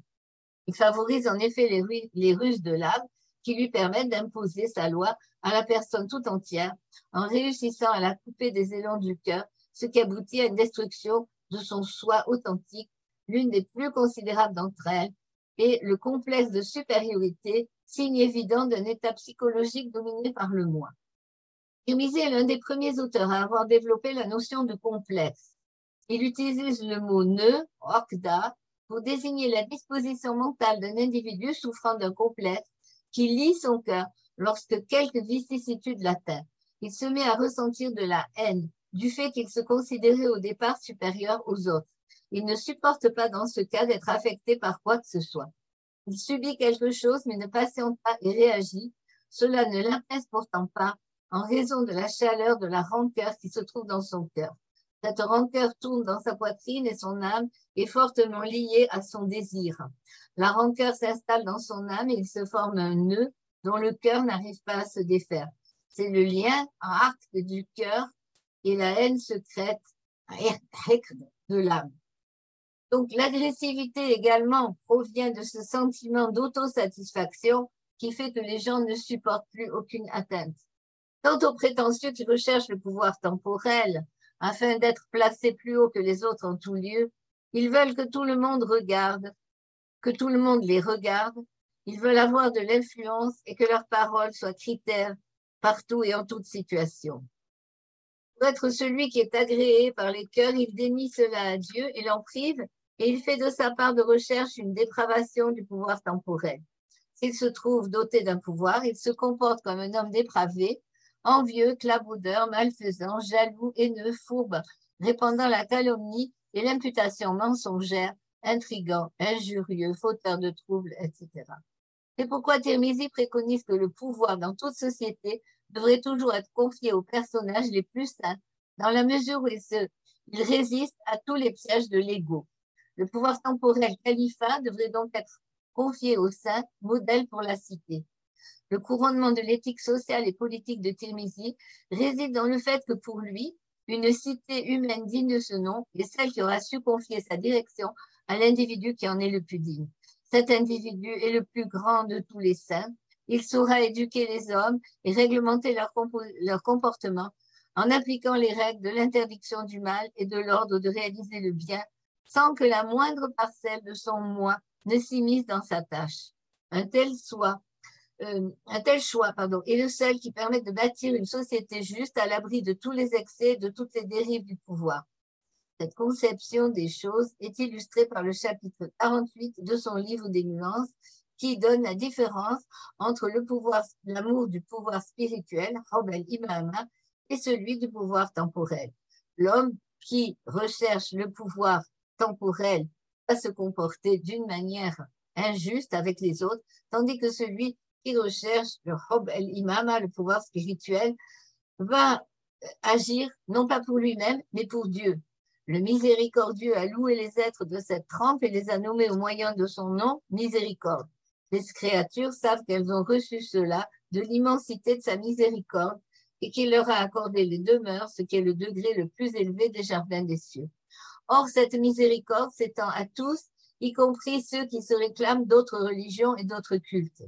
Il favorise en effet les ruses de l'âme qui lui permettent d'imposer sa loi à la personne tout entière en réussissant à la couper des élans du cœur, ce qui aboutit à une destruction de son soi authentique, l'une des plus considérables d'entre elles, et le complexe de supériorité, signe évident d'un état psychologique dominé par le moi. Tirmizi est l'un des premiers auteurs à avoir développé la notion de complexe. Il utilise le mot ne, okda, pour désigner la disposition mentale d'un individu souffrant d'un complexe qui lie son cœur lorsque quelques vicissitudes l'atteignent. Il se met à ressentir de la haine du fait qu'il se considérait au départ supérieur aux autres. Il ne supporte pas dans ce cas d'être affecté par quoi que ce soit. Il subit quelque chose mais ne patiente pas et réagit. Cela ne l'intéresse pourtant pas en raison de la chaleur de la rancœur qui se trouve dans son cœur. Cette rancœur tourne dans sa poitrine et son âme est fortement liée à son désir. La rancœur s'installe dans son âme et il se forme un nœud dont le cœur n'arrive pas à se défaire. C'est le lien arc du cœur et la haine secrète de l'âme. Donc l'agressivité également provient de ce sentiment d'autosatisfaction qui fait que les gens ne supportent plus aucune atteinte. Quant aux prétentieux qui recherchent le pouvoir temporel afin d'être placés plus haut que les autres en tout lieu, ils veulent que tout le monde regarde, que tout le monde les regarde, ils veulent avoir de l'influence et que leurs paroles soient critères partout et en toute situation. Pour être celui qui est agréé par les cœurs, il dénie cela à Dieu et l'en prive, et il fait de sa part de recherche une dépravation du pouvoir temporel. S'il se trouve doté d'un pouvoir, il se comporte comme un homme dépravé, envieux, claboudeur, malfaisant, jaloux, haineux, fourbe, répandant la calomnie et l'imputation mensongère, intrigant, injurieux, fauteur de troubles, etc. C'est pourquoi Tirmizi préconise que le pouvoir dans toute société devrait toujours être confié aux personnages les plus saints, dans la mesure où ils, se, résistent à tous les pièges de l'ego. Le pouvoir temporel califat devrait donc être confié aux saints, modèle pour la cité. Le couronnement de l'éthique sociale et politique de Tirmizi réside dans le fait que pour lui, une cité humaine digne de ce nom est celle qui aura su confier sa direction à l'individu qui en est le plus digne. Cet individu est le plus grand de tous les saints. Il saura éduquer les hommes et réglementer leur comportement en appliquant les règles de l'interdiction du mal et de l'ordre de réaliser le bien sans que la moindre parcelle de son moi ne s'immisce dans sa tâche. Un tel, euh, un tel choix pardon, est le seul qui permet de bâtir une société juste à l'abri de tous les excès, de toutes les dérives du pouvoir. Cette conception des choses est illustrée par le chapitre 48 de son livre des nuances qui donne la différence entre l'amour du pouvoir spirituel, Robel Imama, et celui du pouvoir temporel. L'homme qui recherche le pouvoir temporel va se comporter d'une manière injuste avec les autres, tandis que celui qui recherche le Robel Imama, le pouvoir spirituel, va agir non pas pour lui-même, mais pour Dieu. Le miséricordieux a loué les êtres de cette trempe et les a nommés au moyen de son nom miséricorde. Les créatures savent qu'elles ont reçu cela de l'immensité de sa miséricorde et qu'il leur a accordé les demeures, ce qui est le degré le plus élevé des jardins des cieux. Or, cette miséricorde s'étend à tous, y compris ceux qui se réclament d'autres religions et d'autres cultes.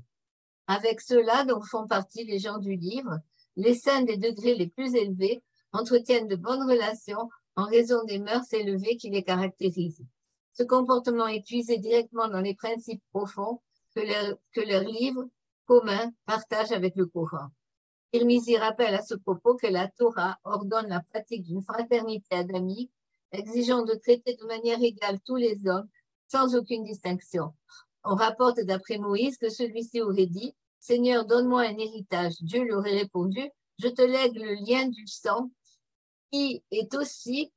Avec cela, dont font partie les gens du livre, les saints des degrés les plus élevés entretiennent de bonnes relations en raison des mœurs élevées qui les caractérisent. Ce comportement est puisé directement dans les principes profonds que leur, que leur livre commun partage avec le courant. Tirmizi rappelle à ce propos que la Torah ordonne la pratique d'une fraternité adamique, exigeant de traiter de manière égale tous les hommes, sans aucune distinction. On rapporte d'après Moïse que celui-ci aurait dit Seigneur, donne-moi un héritage. Dieu lui aurait répondu Je te lègue le lien du sang qui est aussi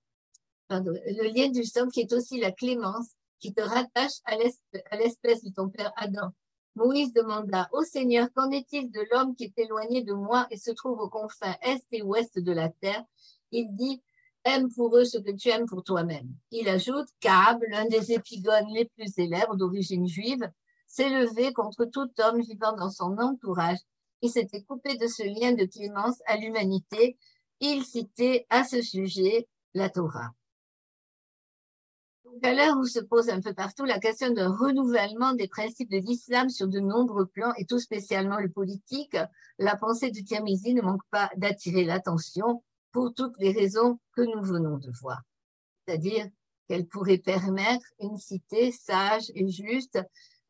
le lien du sang qui est aussi la clémence qui te rattache à l'espèce de ton père Adam. Moïse demanda au Seigneur, qu'en est-il de l'homme qui est éloigné de moi et se trouve aux confins est et ouest de la terre? Il dit, aime pour eux ce que tu aimes pour toi-même. Il ajoute, Kaab, l'un des épigones les plus célèbres d'origine juive, s'est levé contre tout homme vivant dans son entourage. Il s'était coupé de ce lien de clémence à l'humanité. Il citait à ce sujet la Torah à l'heure où se pose un peu partout la question d'un renouvellement des principes de l'islam sur de nombreux plans et tout spécialement le politique, la pensée de Tirmizi ne manque pas d'attirer l'attention pour toutes les raisons que nous venons de voir. C'est-à-dire qu'elle pourrait permettre une cité sage et juste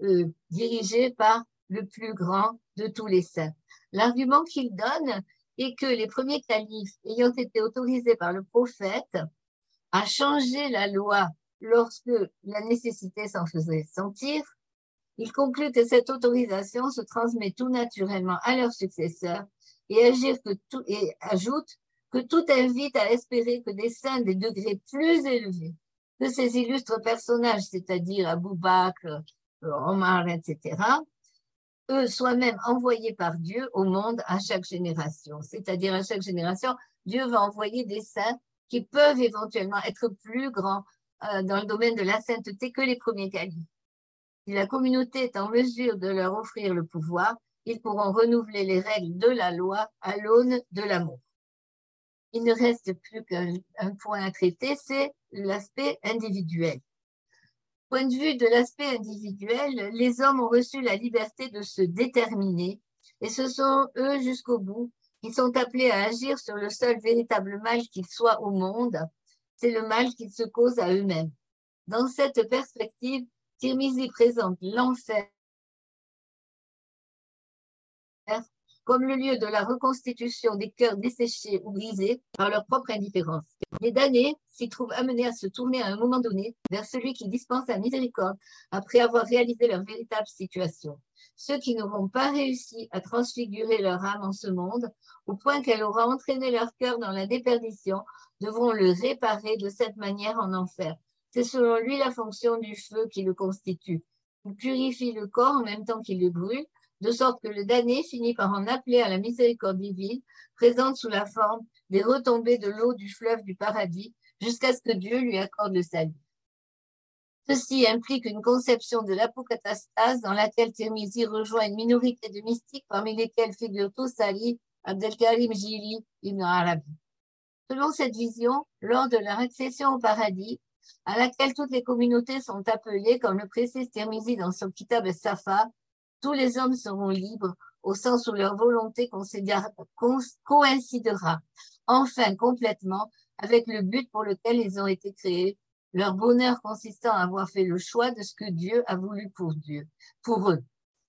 euh, dirigée par le plus grand de tous les saints. L'argument qu'il donne est que les premiers califes ayant été autorisés par le prophète à changer la loi lorsque la nécessité s'en faisait sentir, il conclut que cette autorisation se transmet tout naturellement à leurs successeurs et, agir que tout, et ajoute que tout invite à espérer que des saints des degrés plus élevés que ces illustres personnages, c'est-à-dire Abou Bakr, Omar, etc., eux soient même envoyés par Dieu au monde à chaque génération. C'est-à-dire à chaque génération, Dieu va envoyer des saints qui peuvent éventuellement être plus grands euh, dans le domaine de la sainteté que les premiers califes. Si la communauté est en mesure de leur offrir le pouvoir, ils pourront renouveler les règles de la loi à l'aune de l'amour. Il ne reste plus qu'un point à traiter, c'est l'aspect individuel. Point de vue de l'aspect individuel, les hommes ont reçu la liberté de se déterminer et ce sont eux jusqu'au bout qui sont appelés à agir sur le seul véritable mal qu'il soit au monde, c'est le mal qu'ils se causent à eux-mêmes. Dans cette perspective, Tirmizi présente l'enfer comme le lieu de la reconstitution des cœurs desséchés ou brisés par leur propre indifférence. Les damnés s'y trouvent amenés à se tourner à un moment donné vers celui qui dispense la miséricorde après avoir réalisé leur véritable situation. Ceux qui n'auront pas réussi à transfigurer leur âme en ce monde, au point qu'elle aura entraîné leur cœur dans la déperdition, devront le réparer de cette manière en enfer. C'est selon lui la fonction du feu qui le constitue. Il purifie le corps en même temps qu'il le brûle, de sorte que le damné finit par en appeler à la miséricorde divine, présente sous la forme des retombées de l'eau du fleuve du paradis, jusqu'à ce que Dieu lui accorde le salut. Ceci implique une conception de l'apocatastase dans laquelle Tirmizi rejoint une minorité de mystiques parmi lesquels figure Tosali, Abdelkarim Jili, Ibn Arabi. Selon cette vision, lors de leur accession au paradis, à laquelle toutes les communautés sont appelées, comme le précise Tirmizi dans son Kitab Safa, tous les hommes seront libres au sens où leur volonté coïncidera enfin complètement avec le but pour lequel ils ont été créés, leur bonheur consistant à avoir fait le choix de ce que Dieu a voulu pour pour eux.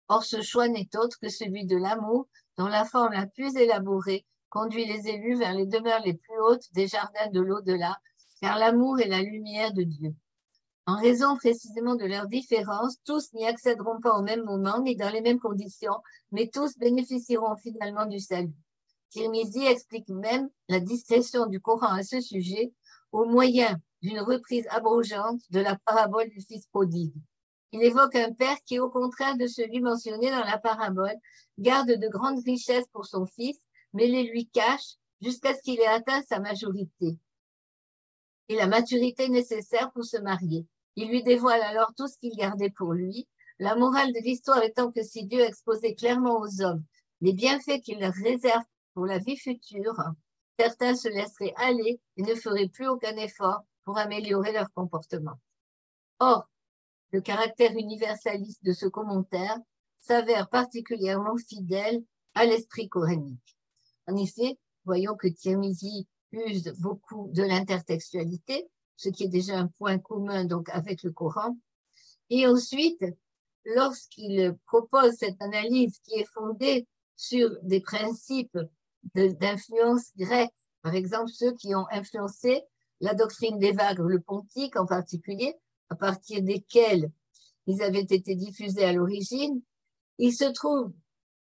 Or, ce choix n'est autre que celui de l'amour, dont la forme la plus élaborée conduit les élus vers les demeures les plus hautes des jardins de l'au-delà, car l'amour est la lumière de Dieu. En raison précisément de leurs différences, tous n'y accéderont pas au même moment ni dans les mêmes conditions, mais tous bénéficieront finalement du salut. Tirmizi explique même la discrétion du Coran à ce sujet au moyen d'une reprise abrogeante de la parabole du fils prodigue. Il évoque un père qui, au contraire de celui mentionné dans la parabole, garde de grandes richesses pour son fils mais les lui cache jusqu'à ce qu'il ait atteint sa majorité et la maturité nécessaire pour se marier. Il lui dévoile alors tout ce qu'il gardait pour lui. La morale de l'histoire étant que si Dieu exposait clairement aux hommes les bienfaits qu'il leur réserve pour la vie future, certains se laisseraient aller et ne feraient plus aucun effort pour améliorer leur comportement. Or, le caractère universaliste de ce commentaire s'avère particulièrement fidèle à l'esprit coranique. En effet, voyons que Tirmizi use beaucoup de l'intertextualité, ce qui est déjà un point commun donc avec le Coran. Et ensuite, lorsqu'il propose cette analyse qui est fondée sur des principes d'influence grecque. Par exemple, ceux qui ont influencé la doctrine des vagues, le pontique en particulier, à partir desquels ils avaient été diffusés à l'origine. Il se trouve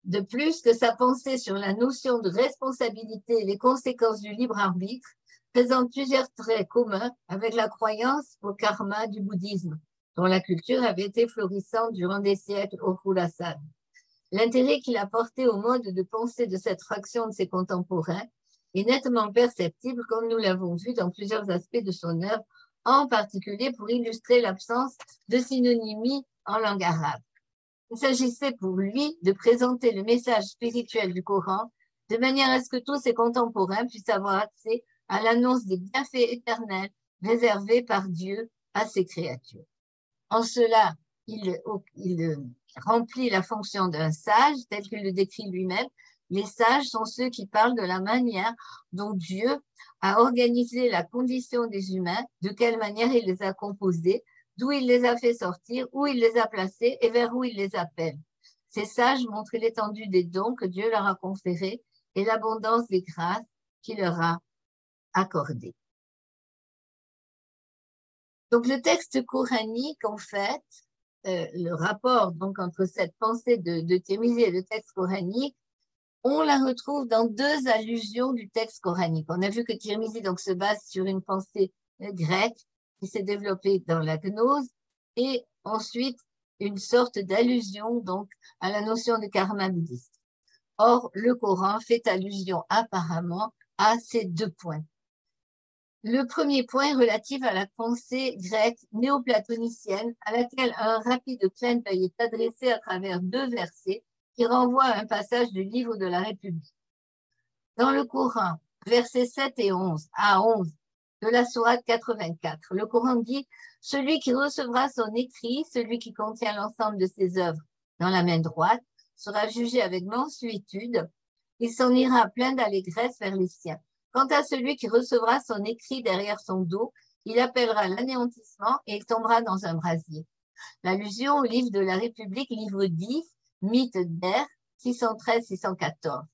de plus que sa pensée sur la notion de responsabilité et les conséquences du libre arbitre présente plusieurs traits communs avec la croyance au karma du bouddhisme, dont la culture avait été florissante durant des siècles au Khurasan. L'intérêt qu'il a porté au mode de pensée de cette fraction de ses contemporains est nettement perceptible comme nous l'avons vu dans plusieurs aspects de son œuvre, en particulier pour illustrer l'absence de synonymie en langue arabe. Il s'agissait pour lui de présenter le message spirituel du Coran de manière à ce que tous ses contemporains puissent avoir accès à l'annonce des bienfaits éternels réservés par Dieu à ses créatures. En cela, il, remplit la fonction d'un sage, tel qu'il le décrit lui-même. Les sages sont ceux qui parlent de la manière dont Dieu a organisé la condition des humains, de quelle manière il les a composés, d'où il les a fait sortir, où il les a placés et vers où il les appelle. Ces sages montrent l'étendue des dons que Dieu leur a conférés et l'abondance des grâces qu'il leur a accordées. Donc le texte coranique, en fait, euh, le rapport donc entre cette pensée de, de et le texte coranique, on la retrouve dans deux allusions du texte coranique. On a vu que Tirmizi se base sur une pensée euh, grecque qui s'est développée dans la gnose et ensuite une sorte d'allusion donc à la notion de karma bouddhiste. Or, le Coran fait allusion apparemment à ces deux points. Le premier point relatif à la pensée grecque néoplatonicienne, à laquelle un rapide clin d'œil est adressé à travers deux versets qui renvoient à un passage du livre de la République. Dans le Coran, versets 7 et 11 à 11 de la Sourate 84, le Coran dit Celui qui recevra son écrit, celui qui contient l'ensemble de ses œuvres dans la main droite, sera jugé avec mansuétude. Il s'en ira plein d'allégresse vers les siens. Quant à celui qui recevra son écrit derrière son dos, il appellera l'anéantissement et il tombera dans un brasier. L'allusion au livre de la République, livre 10, Mythe d'air, 613-614.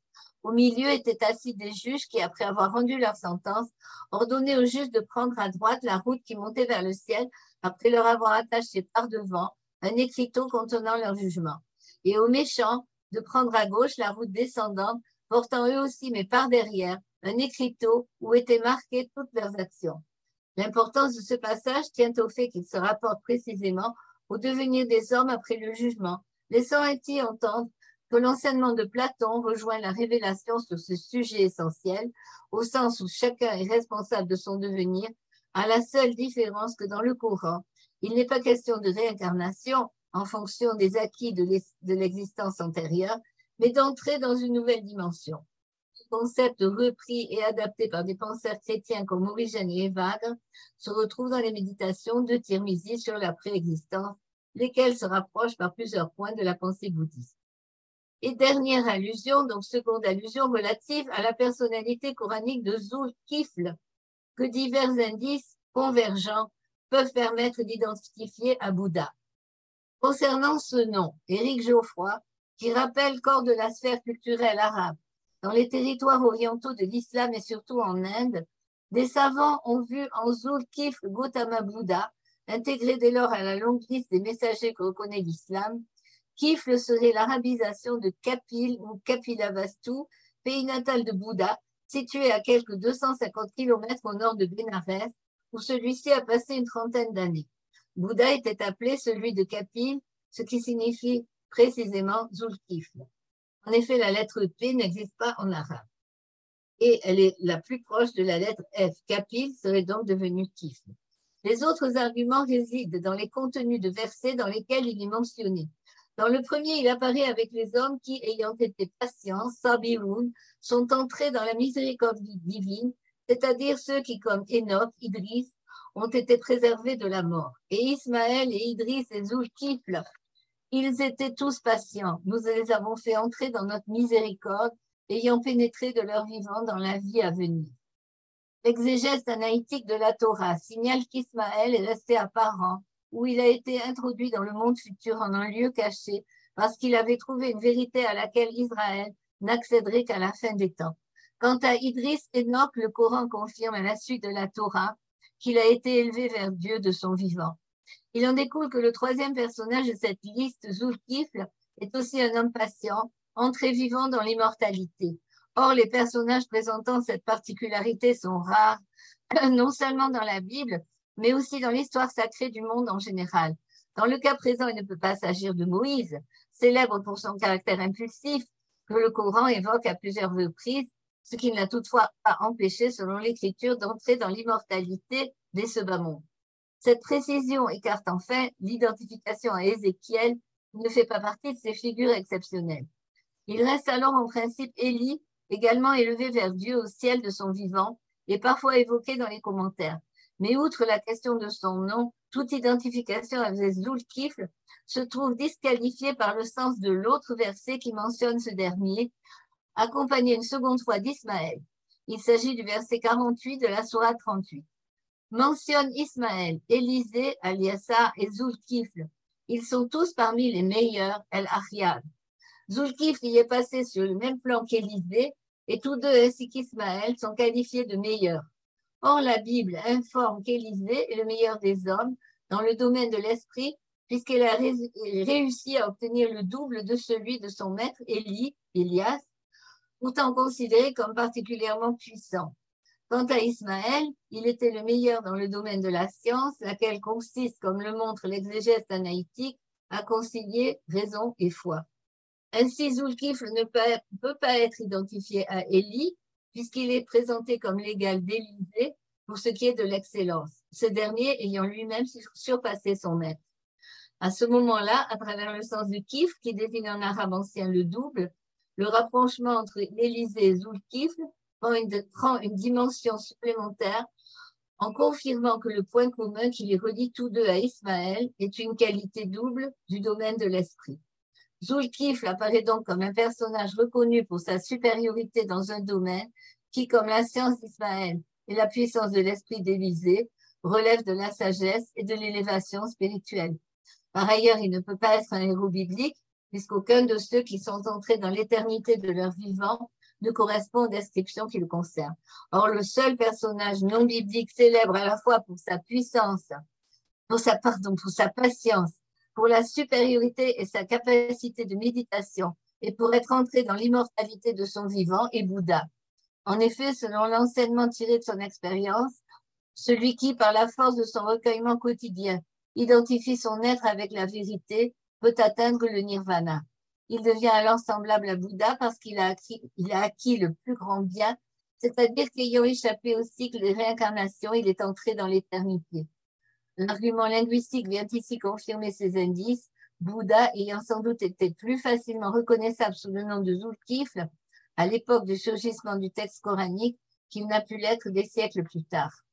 Au milieu étaient assis des juges qui, après avoir rendu leur sentence, ordonnaient aux juges de prendre à droite la route qui montait vers le ciel après leur avoir attaché par devant un écriteau contenant leur jugement. Et aux méchants de prendre à gauche la route descendante, portant eux aussi, mais par derrière, un écriteau où étaient marquées toutes leurs actions. L'importance de ce passage tient au fait qu'il se rapporte précisément au devenir des hommes après le jugement, laissant ainsi entendre que l'enseignement de Platon rejoint la révélation sur ce sujet essentiel, au sens où chacun est responsable de son devenir, à la seule différence que dans le Coran, il n'est pas question de réincarnation en fonction des acquis de l'existence antérieure, mais d'entrer dans une nouvelle dimension concept repris et adapté par des penseurs chrétiens comme Origène et Evagre se retrouve dans les méditations de Tirmizi sur la préexistence, lesquelles se rapprochent par plusieurs points de la pensée bouddhiste. Et dernière allusion, donc seconde allusion relative à la personnalité coranique de Zul Kifl, que divers indices convergents peuvent permettre d'identifier à Bouddha. Concernant ce nom, Éric Geoffroy, qui rappelle corps de la sphère culturelle arabe, dans les territoires orientaux de l'islam et surtout en Inde, des savants ont vu en Zulkifl Gautama Bouddha, intégré dès lors à la longue liste des messagers que reconnaît l'islam. Kifl serait l'arabisation de Kapil ou Kapilavastu, pays natal de Bouddha, situé à quelques 250 km au nord de Bénarès, où celui-ci a passé une trentaine d'années. Bouddha était appelé celui de Kapil, ce qui signifie précisément Zulkifl. En effet, la lettre P n'existe pas en arabe. Et elle est la plus proche de la lettre F. Kapil serait donc devenu Kif. Les autres arguments résident dans les contenus de versets dans lesquels il est mentionné. Dans le premier, il apparaît avec les hommes qui, ayant été patients, sabirun, sont entrés dans la miséricorde divine, c'est-à-dire ceux qui, comme Enoch, Idris, ont été préservés de la mort. Et Ismaël et Idris et Zulkifl ils étaient tous patients. Nous les avons fait entrer dans notre miséricorde, ayant pénétré de leur vivant dans la vie à venir. L'exégèse analytique de la Torah signale qu'Ismaël est resté à Paran, où il a été introduit dans le monde futur en un lieu caché, parce qu'il avait trouvé une vérité à laquelle Israël n'accéderait qu'à la fin des temps. Quant à Idris Enoch, le Coran confirme à la suite de la Torah qu'il a été élevé vers Dieu de son vivant. Il en découle que le troisième personnage de cette liste, Zulkifl, est aussi un homme patient, entré vivant dans l'immortalité. Or, les personnages présentant cette particularité sont rares, *clears throat* non seulement dans la Bible, mais aussi dans l'histoire sacrée du monde en général. Dans le cas présent, il ne peut pas s'agir de Moïse, célèbre pour son caractère impulsif, que le Coran évoque à plusieurs reprises, ce qui ne l'a toutefois pas empêché, selon l'Écriture, d'entrer dans l'immortalité dès ce bas. Cette précision écarte en fait l'identification à Ézéchiel, ne fait pas partie de ces figures exceptionnelles. Il reste alors en principe Élie, également élevé vers Dieu au ciel de son vivant, et parfois évoqué dans les commentaires. Mais outre la question de son nom, toute identification avec Zulkifl se trouve disqualifiée par le sens de l'autre verset qui mentionne ce dernier, accompagné une seconde fois d'Ismaël. Il s'agit du verset 48 de la Sourate 38. Mentionne Ismaël, Élisée, Aliassa et Zulkifl. Ils sont tous parmi les meilleurs El Ariad. Zulkifl y est passé sur le même plan qu'Élisée et tous deux ainsi qu'Ismaël sont qualifiés de meilleurs. Or, la Bible informe qu'Élisée est le meilleur des hommes dans le domaine de l'esprit, puisqu'elle a réussi à obtenir le double de celui de son maître Élie, Elias, pourtant considéré comme particulièrement puissant. Quant à Ismaël, il était le meilleur dans le domaine de la science, laquelle consiste, comme le montre l'exégèse analytique, à concilier raison et foi. Ainsi, Zulkifl ne peut pas être identifié à Élie, puisqu'il est présenté comme l'égal d'Élysée pour ce qui est de l'excellence, ce dernier ayant lui-même surpassé son maître. À ce moment-là, à travers le sens du kif, qui désigne en arabe ancien le double, le rapprochement entre l'Élysée et Zulkifl prend une, dimension supplémentaire en confirmant que le point commun qui les relie tous deux à Ismaël est une qualité double du domaine de l'esprit. Zulkifl apparaît donc comme un personnage reconnu pour sa supériorité dans un domaine qui, comme la science d'Ismaël et la puissance de l'esprit d'Élysée, relève de la sagesse et de l'élévation spirituelle. Par ailleurs, il ne peut pas être un héros biblique, puisqu'aucun de ceux qui sont entrés dans l'éternité de leur vivant ne correspond aux descriptions qui le concernent. Or, le seul personnage non biblique célèbre à la fois pour sa puissance, pour sa, pardon, pour sa patience pour la supériorité et sa capacité de méditation et pour être entré dans l'immortalité de son vivant est Bouddha. En effet, selon l'enseignement tiré de son expérience, celui qui, par la force de son recueillement quotidien, identifie son être avec la vérité, peut atteindre le nirvana. Il devient alors semblable à Bouddha parce qu'il a, acquis, le plus grand bien, c'est-à-dire qu'ayant échappé au cycle des réincarnations, il est entré dans l'éternité. L'argument linguistique vient ici confirmer ces indices, Bouddha ayant sans doute été plus facilement reconnaissable sous le nom de Zulkifl à l'époque du surgissement du texte coranique qu'il n'a pu l'être des siècles plus tard.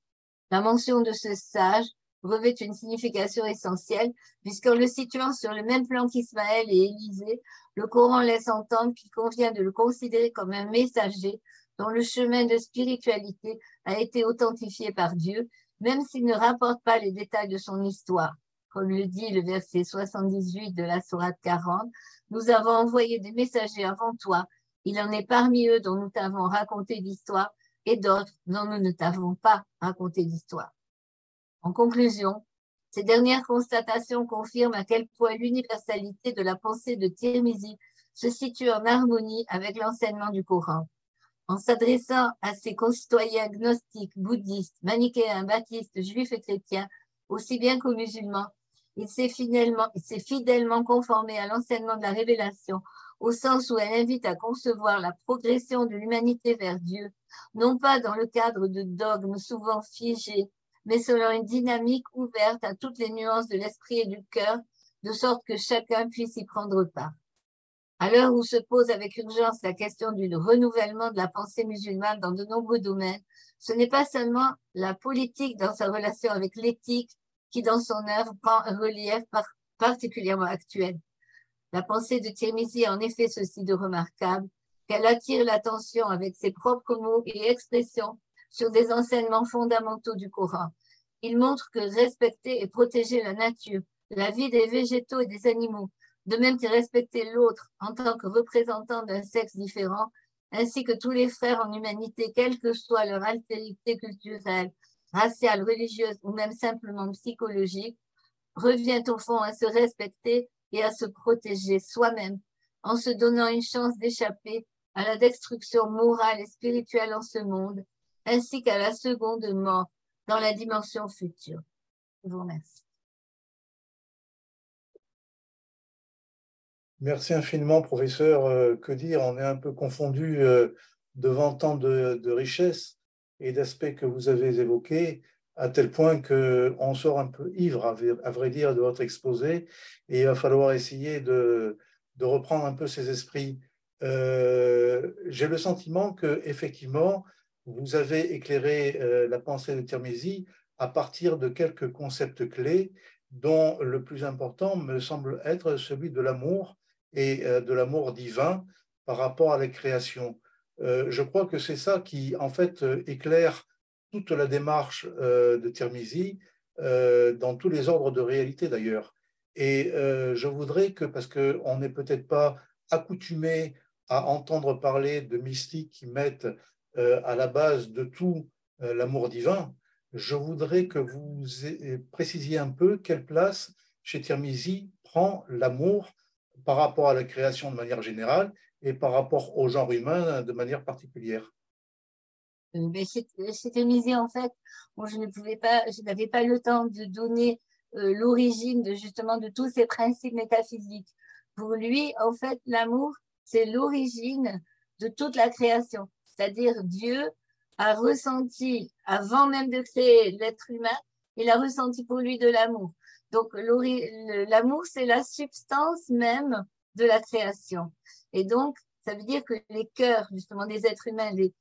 La mention de ce sage revêt une signification essentielle, puisqu'en le situant sur le même plan qu'Ismaël et Élisée, le Coran laisse entendre qu'il convient de le considérer comme un messager dont le chemin de spiritualité a été authentifié par Dieu même s'il ne rapporte pas les détails de son histoire. Comme le dit le verset 78 de la Sourate 40, nous avons envoyé des messagers avant toi. Il en est parmi eux dont nous t'avons raconté l'histoire et d'autres dont nous ne t'avons pas raconté l'histoire. En conclusion, ces dernières constatations confirment à quel point l'universalité de la pensée de Tirmizi se situe en harmonie avec l'enseignement du Coran. En s'adressant à ses concitoyens gnostiques, bouddhistes, manichéens, baptistes, juifs et chrétiens, aussi bien qu'aux musulmans, il s'est fidèlement, fidèlement conformé à l'enseignement de la révélation, au sens où elle invite à concevoir la progression de l'humanité vers Dieu, non pas dans le cadre de dogmes souvent figés, mais selon une dynamique ouverte à toutes les nuances de l'esprit et du cœur, de sorte que chacun puisse y prendre part. À l'heure où se pose avec urgence la question du renouvellement de la pensée musulmane dans de nombreux domaines, ce n'est pas seulement la politique dans sa relation avec l'éthique qui, dans son œuvre, prend un relief particulièrement actuel. La pensée de Tirmizi a en effet ceci de remarquable, qu'elle attire l'attention avec ses propres mots et expressions sur des enseignements fondamentaux du Coran. Il montre que respecter et protéger la nature, la vie des végétaux et des animaux, de même que respecter l'autre en tant que représentant d'un sexe différent ainsi que tous les frères en humanité, quelle que soit leur altérité culturelle, raciale, religieuse ou même simplement psychologique, revient au fond à se respecter et à se protéger soi-même en se donnant une chance d'échapper à la destruction morale et spirituelle en ce monde, ainsi qu'à la seconde mort dans la dimension future. Je vous remercie. Merci infiniment, professeur. Euh, que dire? On est un peu confondu euh, devant tant de, richesses et d'aspects que vous avez évoqués, à tel point qu'on sort un peu ivre, à vrai dire, de votre exposé, et il va falloir essayer de, reprendre un peu ces esprits. Euh, j'ai le sentiment que effectivement, vous avez éclairé la pensée de Tirmizi à partir de quelques concepts clés, dont le plus important me semble être celui de l'amour et euh, de l'amour divin par rapport à la création. Euh, je crois que c'est ça qui, en fait, euh, éclaire toute la démarche de Tirmizi dans tous les ordres de réalité d'ailleurs. Et je voudrais que, parce qu'on n'est peut-être pas accoutumé à entendre parler de mystiques qui mettent à la base de tout l'amour divin, je voudrais que vous précisiez un peu quelle place chez Tirmizi prend l'amour par rapport à la création de manière générale et par rapport au genre humain de manière particulière euh, C'était misé en fait. je pas, n'avais pas le temps de donner euh, l'origine de justement de tous ces principes métaphysiques. Pour lui, en fait, l'amour, c'est l'origine de toute la création. C'est-à-dire Dieu a ressenti, avant même de créer l'être humain, il a ressenti pour lui de l'amour. Donc, l'amour, c'est la substance même de la création. Et donc, ça veut dire que les cœurs, justement, des êtres humains, les,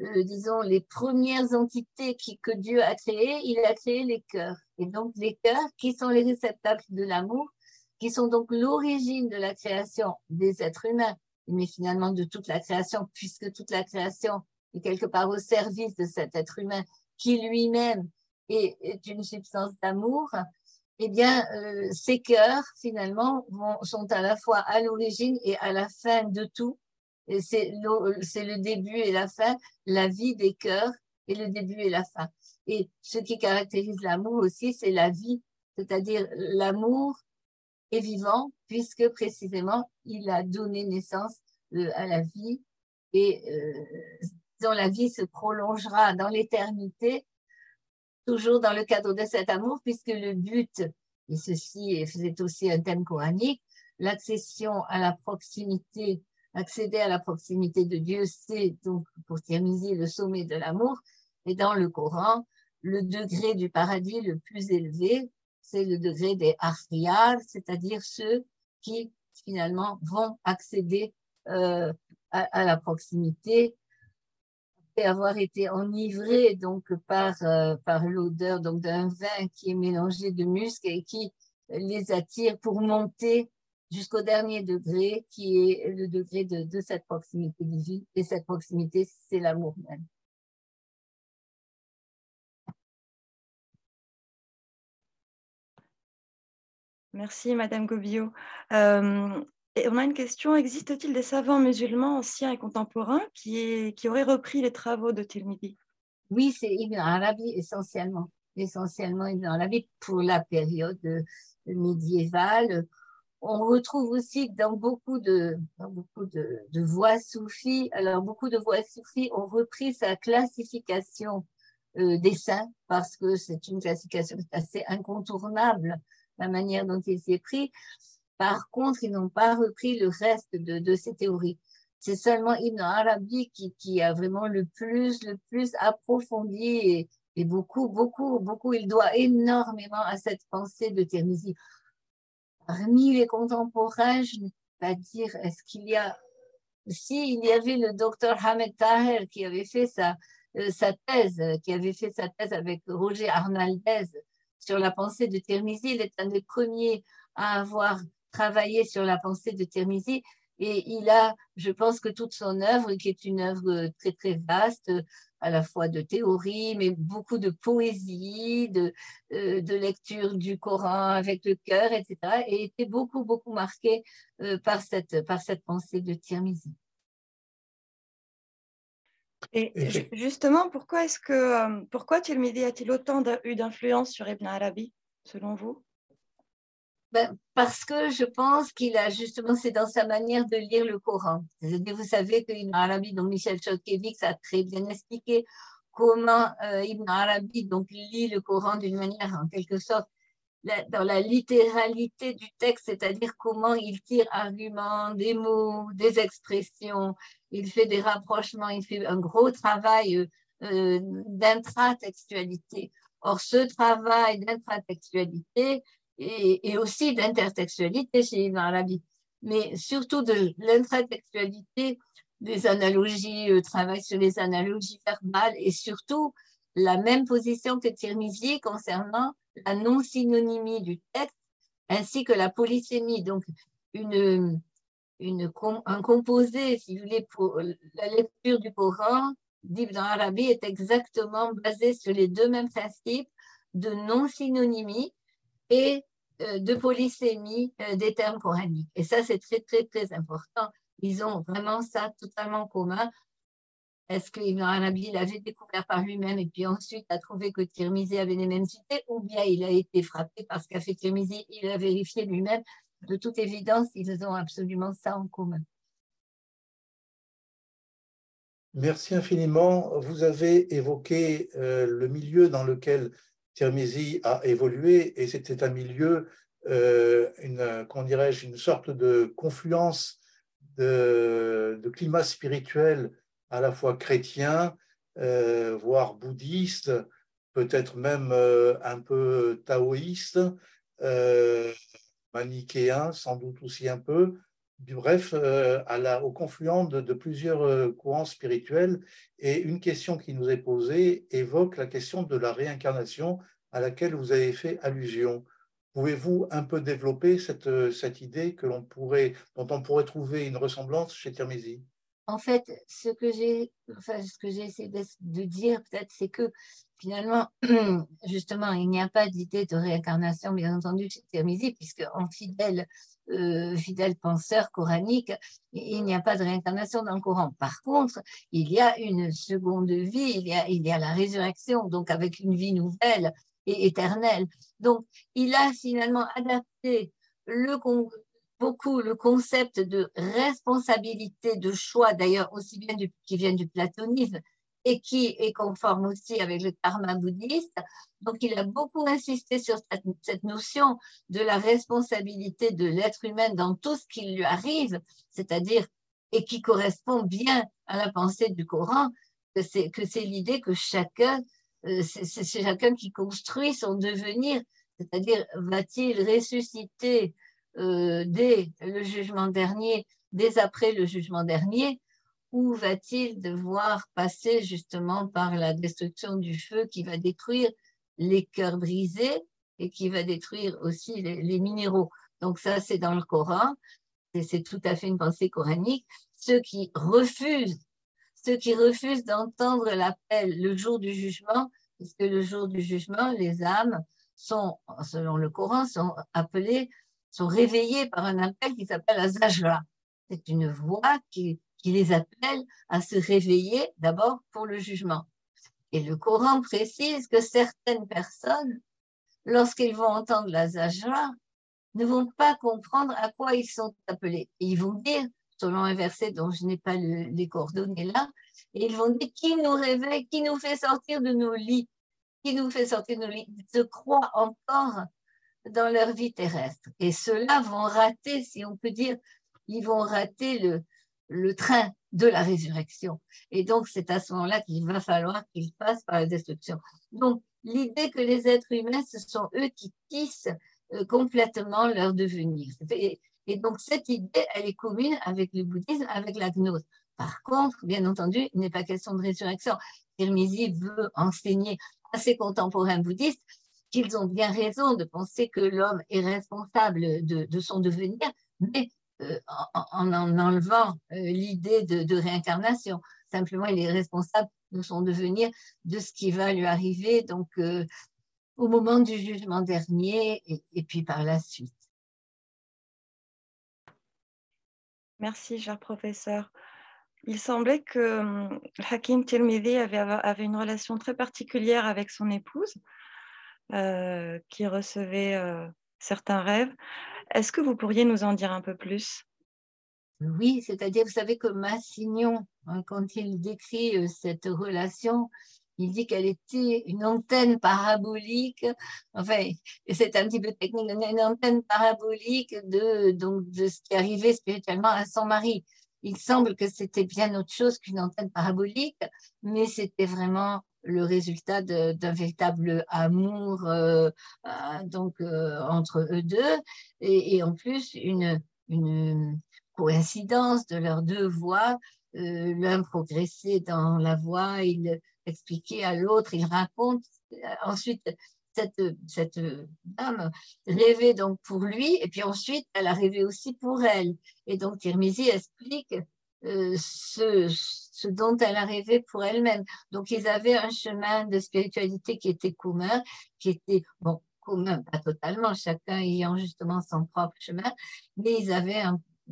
euh, disons, les premières entités qui, que Dieu a créées, il a créé les cœurs. Et donc, les cœurs, qui sont les réceptacles de l'amour, qui sont donc l'origine de la création des êtres humains, mais finalement de toute la création, puisque toute la création est quelque part au service de cet être humain qui lui-même est une substance d'amour, eh bien, euh, ces cœurs, finalement, sont à la fois à l'origine et à la fin de tout. C'est le début et la fin, la vie des cœurs et le début et la fin. Et ce qui caractérise l'amour aussi, c'est la vie, c'est-à-dire l'amour est vivant puisque précisément il a donné naissance euh, à la vie et euh, dont la vie se prolongera dans l'éternité toujours dans le cadre de cet amour, puisque le but, et ceci faisait aussi un thème coranique, l'accession à la proximité, accéder à la proximité de Dieu, c'est donc pour Tirmizi le sommet de l'amour. Et dans le Coran, le degré du paradis le plus élevé, c'est le degré des Afriyar, c'est-à-dire ceux qui finalement vont accéder euh, à, la proximité avoir été enivré donc par, euh, l'odeur d'un vin qui est mélangé de musc et qui les attire pour monter jusqu'au dernier degré qui est le degré de, de cette proximité divine et cette proximité c'est l'amour même. Merci Madame Gobio. Euh, on a une question, existe-t-il des savants musulmans anciens et contemporains qui, qui auraient repris les travaux de Tirmidhi? Oui, c'est Ibn Arabi essentiellement. Essentiellement Ibn Arabi pour la période médiévale. On retrouve aussi dans beaucoup de, beaucoup de, voix soufis, alors beaucoup de voix soufis ont repris sa classification euh, des saints parce que c'est une classification assez incontournable, la manière dont il s'y est pris. Par contre, ils n'ont pas repris le reste de, ces théories. C'est seulement Ibn Arabi qui, qui, a vraiment le plus, le plus approfondi et, beaucoup, beaucoup, beaucoup. Il doit énormément à cette pensée de Tirmizi. Parmi les contemporains, je ne peux pas dire, est-ce qu'il y a, si il y avait le docteur Hamed Taher qui avait fait sa, euh, sa thèse, qui avait fait sa thèse avec Roger Arnaldez sur la pensée de Tirmizi, il est un des premiers à avoir travaillé sur la pensée de Tirmizi et il a, je pense que toute son œuvre, qui est une œuvre très très vaste, à la fois de théorie, mais beaucoup de poésie, de, euh, lecture du Coran avec le cœur, etc., et était beaucoup beaucoup marqué euh, par cette par cette pensée de Tirmizi. Et justement, pourquoi est-ce que euh, pourquoi Tirmidhi a-t-il autant eu d'influence sur Ibn Arabi, selon vous? Ben, parce que je pense qu'il a justement, c'est dans sa manière de lire le Coran. Vous savez que Ibn Arabi, donc Michel Chodkiewicz a très bien expliqué comment euh, Ibn Arabi donc lit le Coran d'une manière en quelque sorte dans la littéralité du texte, c'est-à-dire comment il tire arguments, des mots, des expressions, il fait des rapprochements, il fait un gros travail euh, euh d'intratextualité. Or, ce travail d'intratextualité et, et, aussi d'intertextualité chez Ibn Arabi, mais surtout de l'intratextualité, des analogies, euh, travail sur les analogies verbales et surtout la même position que Tirmizi concernant la non-synonymie du texte ainsi que la polysémie. Donc, une, un composé, si vous voulez, pour la lecture du Coran d'Ibn Arabi est exactement basé sur les deux mêmes principes de non-synonymie et euh, de polysémie euh, des termes coraniques. Et ça, c'est très, très, très important. Ils ont vraiment ça totalement commun. Est-ce qu'Ibn Arabi l'avait découvert par lui-même et puis ensuite a trouvé que Tirmizi avait les mêmes idées ou bien il a été frappé parce qu'a fait Tirmizi, il a vérifié lui-même. De toute évidence, ils ont absolument ça en commun. Merci infiniment. Vous avez évoqué euh, le milieu dans lequel Tirmizi a évolué et c'était un milieu, euh, une, dirais-je, une sorte de confluence de, climat spirituel à la fois chrétien, euh, voire bouddhiste, peut-être même un peu taoïste, manichéen, sans doute aussi un peu, bref, à la, au confluent de, plusieurs courants spirituels. Et une question qui nous est posée évoque la question de la réincarnation à laquelle vous avez fait allusion. Pouvez-vous un peu développer cette, cette idée que l'on pourrait, dont on pourrait trouver une ressemblance chez Tirmizi en fait, ce que j'ai enfin, essayé de, dire peut-être, c'est que finalement, *clears throat* justement, il n'y a pas d'idée de réincarnation, bien entendu, chez Tirmizi, puisque en fidèle, euh, fidèle penseur coranique, il n'y a pas de réincarnation dans le Coran. Par contre, il y a une seconde vie, il y a, la résurrection, donc avec une vie nouvelle et éternelle. Donc, il a finalement adapté beaucoup le concept de responsabilité de choix, d'ailleurs aussi bien qui vient du platonisme et qui est conforme aussi avec le karma bouddhiste. Donc il a beaucoup insisté sur cette, notion de la responsabilité de l'être humain dans tout ce qui lui arrive, c'est-à-dire et qui correspond bien à la pensée du Coran, que c'est l'idée que chacun euh, c'est chacun qui construit son devenir, c'est-à-dire va-t-il ressusciter euh, dès le jugement dernier, dès après le jugement dernier, ou va-t-il devoir passer justement par la destruction du feu qui va détruire les cœurs brisés et qui va détruire aussi les, minéraux? Donc ça, c'est dans le Coran, et c'est tout à fait une pensée coranique. Ceux qui refusent, ceux qui refusent d'entendre l'appel le jour du jugement, puisque le jour du jugement, les âmes sont, selon le Coran, sont appelées sont réveillés par un appel qui s'appelle Azajra. C'est une voix qui, qui les appelle à se réveiller d'abord pour le jugement. Et le Coran précise que certaines personnes, lorsqu'ils vont entendre la Zajra, ne vont pas comprendre à quoi ils sont appelés. Ils vont dire, selon un verset dont je n'ai pas les coordonnées là, et ils vont dire qui nous réveille, qui nous fait sortir de nos lits, qui nous fait sortir de nos lits. Ils se croient encore dans leur vie terrestre. Et ceux-là vont rater, si on peut dire, ils vont rater le, le train de la résurrection. Et donc, c'est à ce moment-là qu'il va falloir qu'ils passent par la destruction. Donc, l'idée que les êtres humains, ce sont eux qui tissent euh, complètement leur devenir. Et, donc, cette idée, elle est commune avec le bouddhisme, avec la gnose. Par contre, bien entendu, il n'est pas question de résurrection. Tirmizi veut enseigner à ses contemporains bouddhistes qu'ils ont bien raison de penser que l'homme est responsable de, son devenir, mais en, en, enlevant euh, l'idée de, réincarnation. Simplement, il est responsable de son devenir, de ce qui va lui arriver, donc euh, au moment du jugement dernier et, puis par la suite. Merci, cher professeur. il semblait que hum, Hakim Tirmidhi avait, une relation très particulière avec son épouse, euh, qui recevait euh, certains rêves. Est-ce que vous pourriez nous en dire un peu plus? Oui, c'est-à-dire, vous savez que Massignon, hein, quand il décrit euh, cette relation, il dit qu'elle était une antenne parabolique, enfin, c'est un petit peu technique, une antenne parabolique de, donc, de ce qui arrivait spirituellement à son mari. Il semble que c'était bien autre chose qu'une antenne parabolique, mais c'était vraiment le résultat d'un véritable amour euh, euh, donc euh, entre eux deux et, en plus une, coïncidence de leurs deux voix. L'un progressait dans la voix, il expliquait à l'autre, il raconte. Ensuite, cette, cette, dame rêvait donc pour lui, et puis ensuite, elle a rêvé aussi pour elle. Et donc, Tirmizi explique euh, ce, ce, dont elle a rêvé pour elle-même. Donc, ils avaient un chemin de spiritualité qui était commun, qui était, bon, commun, pas totalement, chacun ayant justement son propre chemin, mais ils avaient,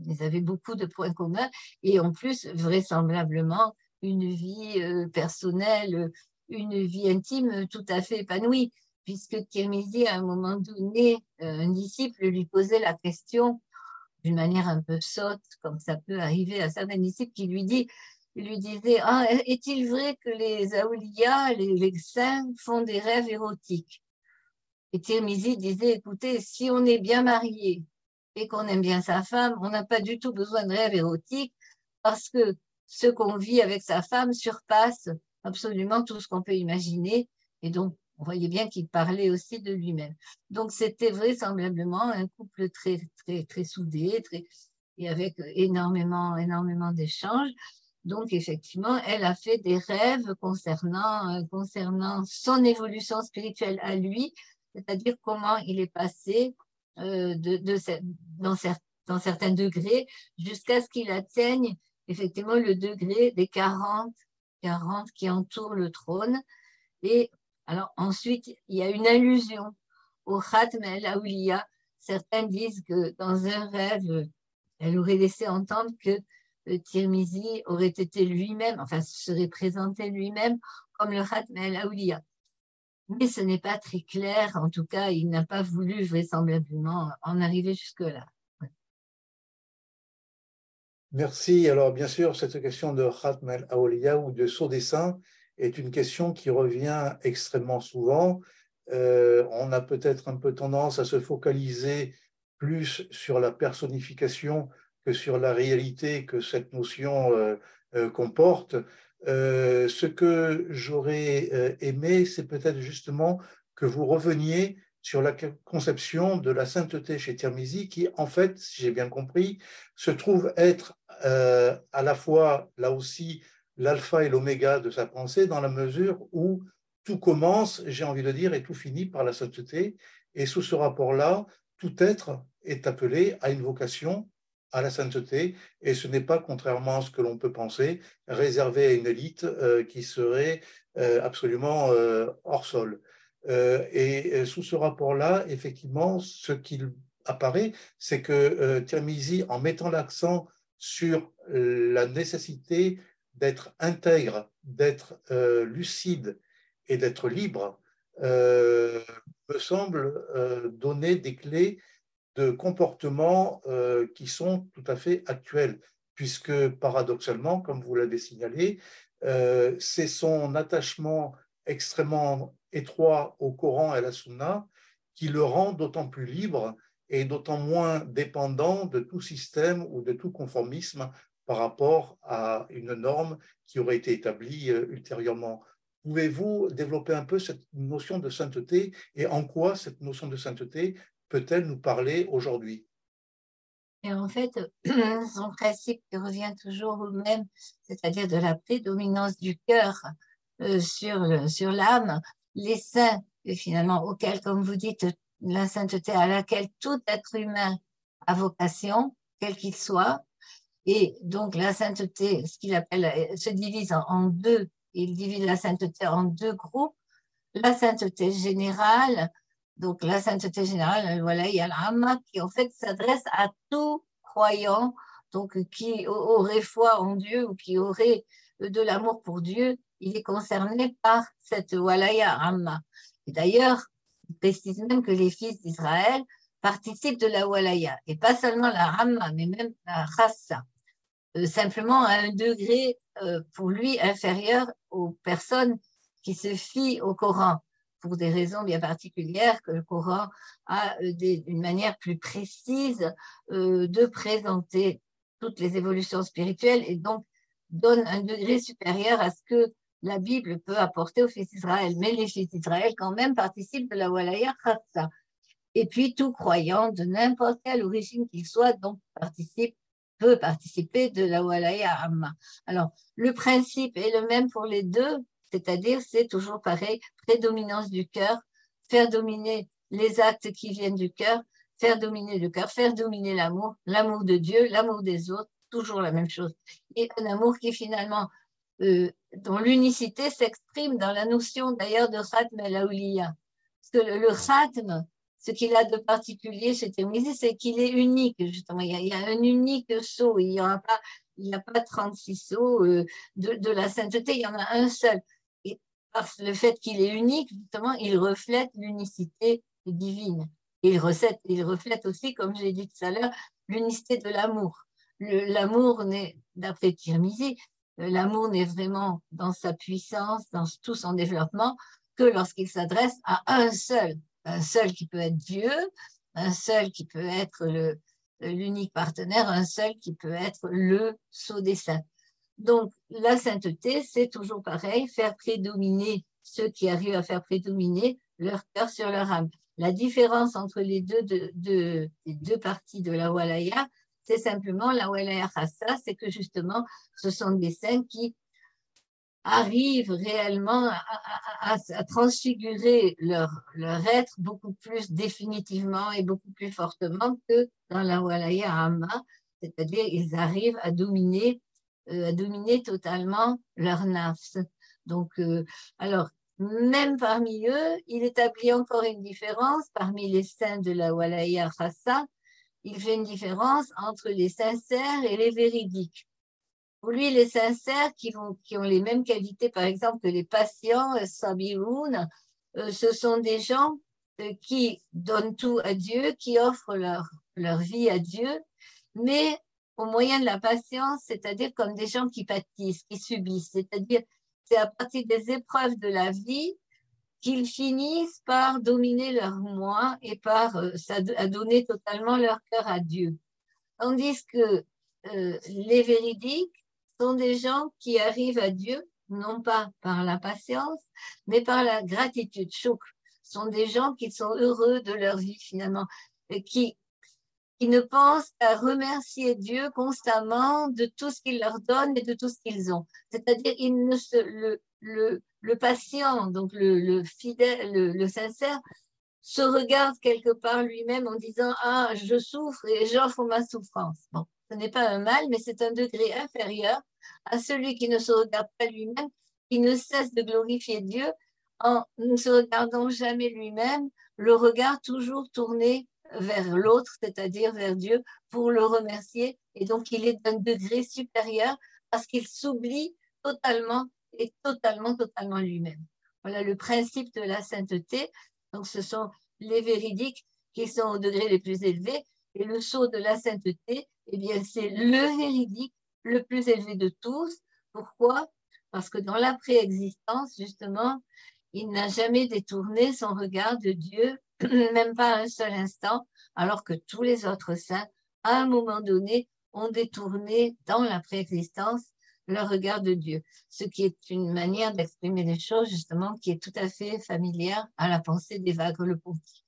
ils avaient beaucoup de points communs et en plus, vraisemblablement, une vie euh, personnelle, une vie intime tout à fait épanouie, puisque Tirmizi, à un moment donné, euh, un disciple lui posait la question d'une manière un peu sotte, comme ça peut arriver à certains disciples, qui lui, dit, lui disait ah, Est-il vrai que les Aoulias, les, saints, font des rêves érotiques? Et Tirmizi disait Écoutez, si on est bien marié et qu'on aime bien sa femme, on n'a pas du tout besoin de rêves érotiques parce que ce qu'on vit avec sa femme surpasse absolument tout ce qu'on peut imaginer. Et donc, on voyait bien qu'il parlait aussi de lui-même. Donc, c'était vraisemblablement un couple très, très, très soudé, et avec énormément, énormément d'échanges. Donc, effectivement, elle a fait des rêves concernant, euh, concernant son évolution spirituelle à lui, c'est-à-dire comment il est passé euh, de, de, dans, dans certains degrés jusqu'à ce qu'il atteigne effectivement le degré des 40, 40 qui entourent le trône. Et alors ensuite, il y a une allusion au Khatm el-Awliya. Certains disent que dans un rêve, elle aurait laissé entendre que Tirmizi aurait été lui-même, enfin serait présenté lui-même comme le Khatm el-Awliya. Mais ce n'est pas très clair, en tout cas, il n'a pas voulu vraisemblablement en arriver jusque-là. Merci. Alors, bien sûr, cette question de Khatm el-Awliya ou de saut dessin, est une question qui revient extrêmement souvent. Euh, on a peut-être un peu tendance à se focaliser plus sur la personnification que sur la réalité que cette notion euh, euh, comporte. ce que j'aurais aimé, c'est peut-être justement que vous reveniez sur la conception de la sainteté chez Tirmizi, qui, en fait, si j'ai bien compris, se trouve être à la fois, là aussi, l'alpha et l'oméga de sa pensée dans la mesure où tout commence, j'ai envie de dire, et tout finit par la sainteté. Et sous ce rapport-là, tout être est appelé à une vocation à la sainteté, et ce n'est pas, contrairement à ce que l'on peut penser, réservé à une élite euh, qui serait euh, absolument euh, hors sol. et sous ce rapport-là, effectivement, ce qu'il apparaît, c'est que Tirmizi, en mettant l'accent sur la nécessité d'être intègre, d'être euh, lucide et d'être libre, euh, me semble euh, donner des clés de comportement qui sont tout à fait actuels, puisque paradoxalement, comme vous l'avez signalé, c'est son attachement extrêmement étroit au Coran et à la Sunna qui le rend d'autant plus libre et d'autant moins dépendant de tout système ou de tout conformisme par rapport à une norme qui aurait été établie euh, ultérieurement. Pouvez-vous développer un peu cette notion de sainteté et en quoi cette notion de sainteté peut-elle nous parler aujourd'hui? En fait, *clears throat* son principe revient toujours au même, c'est-à-dire de la prédominance du cœur euh, sur, sur l'âme, les saints, finalement, auxquels, comme vous dites, la sainteté à laquelle tout être humain a vocation, quel qu'il soit, et donc la sainteté, ce qu'il appelle, euh, se divise en, deux. Il divise la sainteté en deux groupes. La sainteté générale, donc la sainteté générale, voilà, il y a qui en fait s'adresse à tout croyant donc qui aurait foi en Dieu ou qui aurait de l'amour pour Dieu, il est concerné par cette walaya amma. Et d'ailleurs, il précise même que les fils d'Israël participent de la walaya, et pas seulement la ramma, mais même la rassa, euh, simplement à un degré euh, pour lui inférieur aux personnes qui se fient au Coran pour des raisons bien particulières que le Coran a euh, une manière plus précise de présenter toutes les évolutions spirituelles et donc donne un degré supérieur à ce que la Bible peut apporter aux fils d'Israël. Mais les fils d'Israël, quand même, participent de la Walaya Khatsa. Et puis, tout croyant, de n'importe quelle origine qu'il soit, donc participe, peut participer de la Walaya Amma. Alors, le principe est le même pour les deux, c'est-à-dire, c'est toujours pareil, prédominance du cœur, faire dominer les actes qui viennent du cœur, faire dominer le cœur, faire dominer l'amour, l'amour de Dieu, l'amour des autres, toujours la même chose. Et un amour qui finalement, euh, dont l'unicité s'exprime dans la notion d'ailleurs de Khatm el Parce que le, le ce qu'il a de particulier chez c'est qu'il est unique, justement. Il y, a, un unique saut. Il n'y a pas, il n'y a pas 36 sauts euh, de, la sainteté, il y en a un seul. Et par le fait qu'il est unique, justement, il reflète l'unicité divine. Il, reflète aussi, comme j'ai dit tout à l'heure, l'unicité de l'amour l'amour d'après Tirmizi, euh, l'amour n'est vraiment dans sa puissance, dans tout son développement, que lorsqu'il s'adresse à un seul, un seul qui peut être Dieu, un seul qui peut être l'unique partenaire, un seul qui peut être le sceau des saints. Donc, la sainteté, c'est toujours pareil, faire prédominer ceux qui arrivent à faire prédominer leur cœur sur leur âme. La différence entre les deux, de, deux parties de la Walaya, c'est simplement la Walaya Khassa, c'est que justement, ce sont des saints qui arrivent réellement à, transfigurer leur, être beaucoup plus définitivement et beaucoup plus fortement que dans la Walaya Amma, c'est-à-dire ils arrivent à dominer, euh, à dominer totalement leur nafs. Donc, euh, alors, même parmi eux, il établit encore une différence parmi les saints de la Walaya Khassa, il fait une différence entre les sincères et les véridiques. Pour lui, les sincères qui, vont, qui ont les mêmes qualités, par exemple, que les patients, euh, sabiroun, euh, ce sont des gens euh, qui donnent tout à Dieu, qui offrent leur, leur vie à Dieu, mais au moyen de la patience, c'est-à-dire comme des gens qui pâtissent, qui subissent, c'est-à-dire c'est à partir des épreuves de la vie qu'ils finissent par dominer leur moi et par euh, à donner totalement leur cœur à Dieu. Tandis que les véridiques sont des gens qui arrivent à Dieu non pas par la patience, mais par la gratitude. Chouk sont des gens qui sont heureux de leur vie finalement, et qui, qui ne pensent qu'à remercier Dieu constamment de tout ce qu'il leur donne et de tout ce qu'ils ont. C'est-à-dire, ils ne se, le, le, le patient, donc le, fidèle, le, sincère, se regarde quelque part lui-même en disant Ah, je souffre et j'offre ma souffrance. Bon, ce n'est pas un mal, mais c'est un degré inférieur à celui qui ne se regarde pas lui-même, qui ne cesse de glorifier Dieu en ne se regardant jamais lui-même, le regard toujours tourné vers l'autre, c'est-à-dire vers Dieu, pour le remercier. Et donc, il est d'un degré supérieur parce qu'il s'oublie totalement est totalement, totalement lui-même. Voilà le principe de la sainteté. Donc, ce sont les véridiques qui sont au degré le plus élevé. Et le sceau de la sainteté, eh bien, c'est le véridique le plus élevé de tous. Pourquoi? Parce que dans la préexistence, justement, il n'a jamais détourné son regard de Dieu, *clears throat* même pas un seul instant, alors que tous les autres saints, à un moment donné, ont détourné dans la préexistence le regard de Dieu, ce qui est une manière d'exprimer les choses justement qui est tout à fait familière à la pensée d'Evagre le Ponty.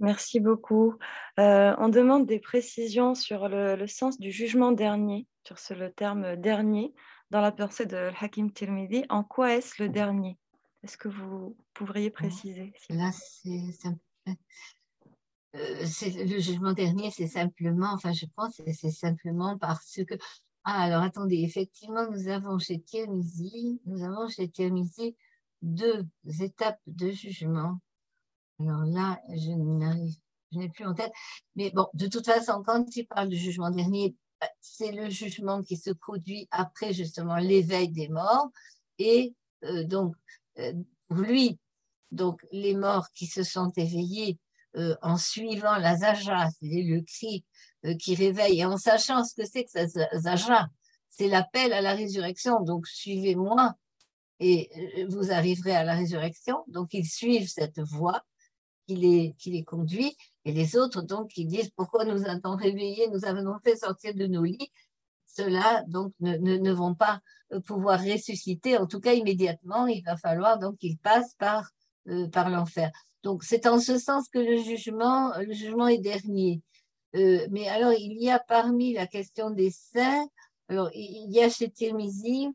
Merci beaucoup. Euh, on demande des précisions sur le, sens du jugement dernier, sur le terme dernier dans la pensée de Hakim Tirmidhi. En quoi est-ce le dernier? Est-ce que vous pourriez préciser Là, c'est euh, le jugement dernier, c'est simplement, enfin, je pense, c'est simplement parce que. Ah, alors attendez, effectivement, nous avons chez Tirmizi, nous avons chez Tirmizi deux étapes de jugement. Alors là, je n'arrive je n'ai plus en tête. Mais bon, de toute façon, quand il parle du jugement dernier, c'est le jugement qui se produit après justement l'éveil des morts. Et euh, donc, euh, lui, donc les morts qui se sont éveillés euh, en suivant la zaja, c'est-à-dire le cri qui réveille, et en sachant ce que c'est que cette zaja, c'est l'appel à la résurrection. Donc, suivez-moi et vous arriverez à la résurrection. Donc, ils suivent cette voie qui les, conduit. Et les autres, donc, qui disent pourquoi nous avons réveillés, nous avons fait sortir de nos lits? Ceux-là, donc, ne, ne, vont pas euh, pouvoir ressusciter, en tout cas immédiatement. Il va falloir donc qu'ils passent par, euh, par l'enfer. Donc, c'est en ce sens que le jugement, le jugement est dernier. Euh, mais alors, il y a parmi la question des saints, alors, il y a chez Tirmizi,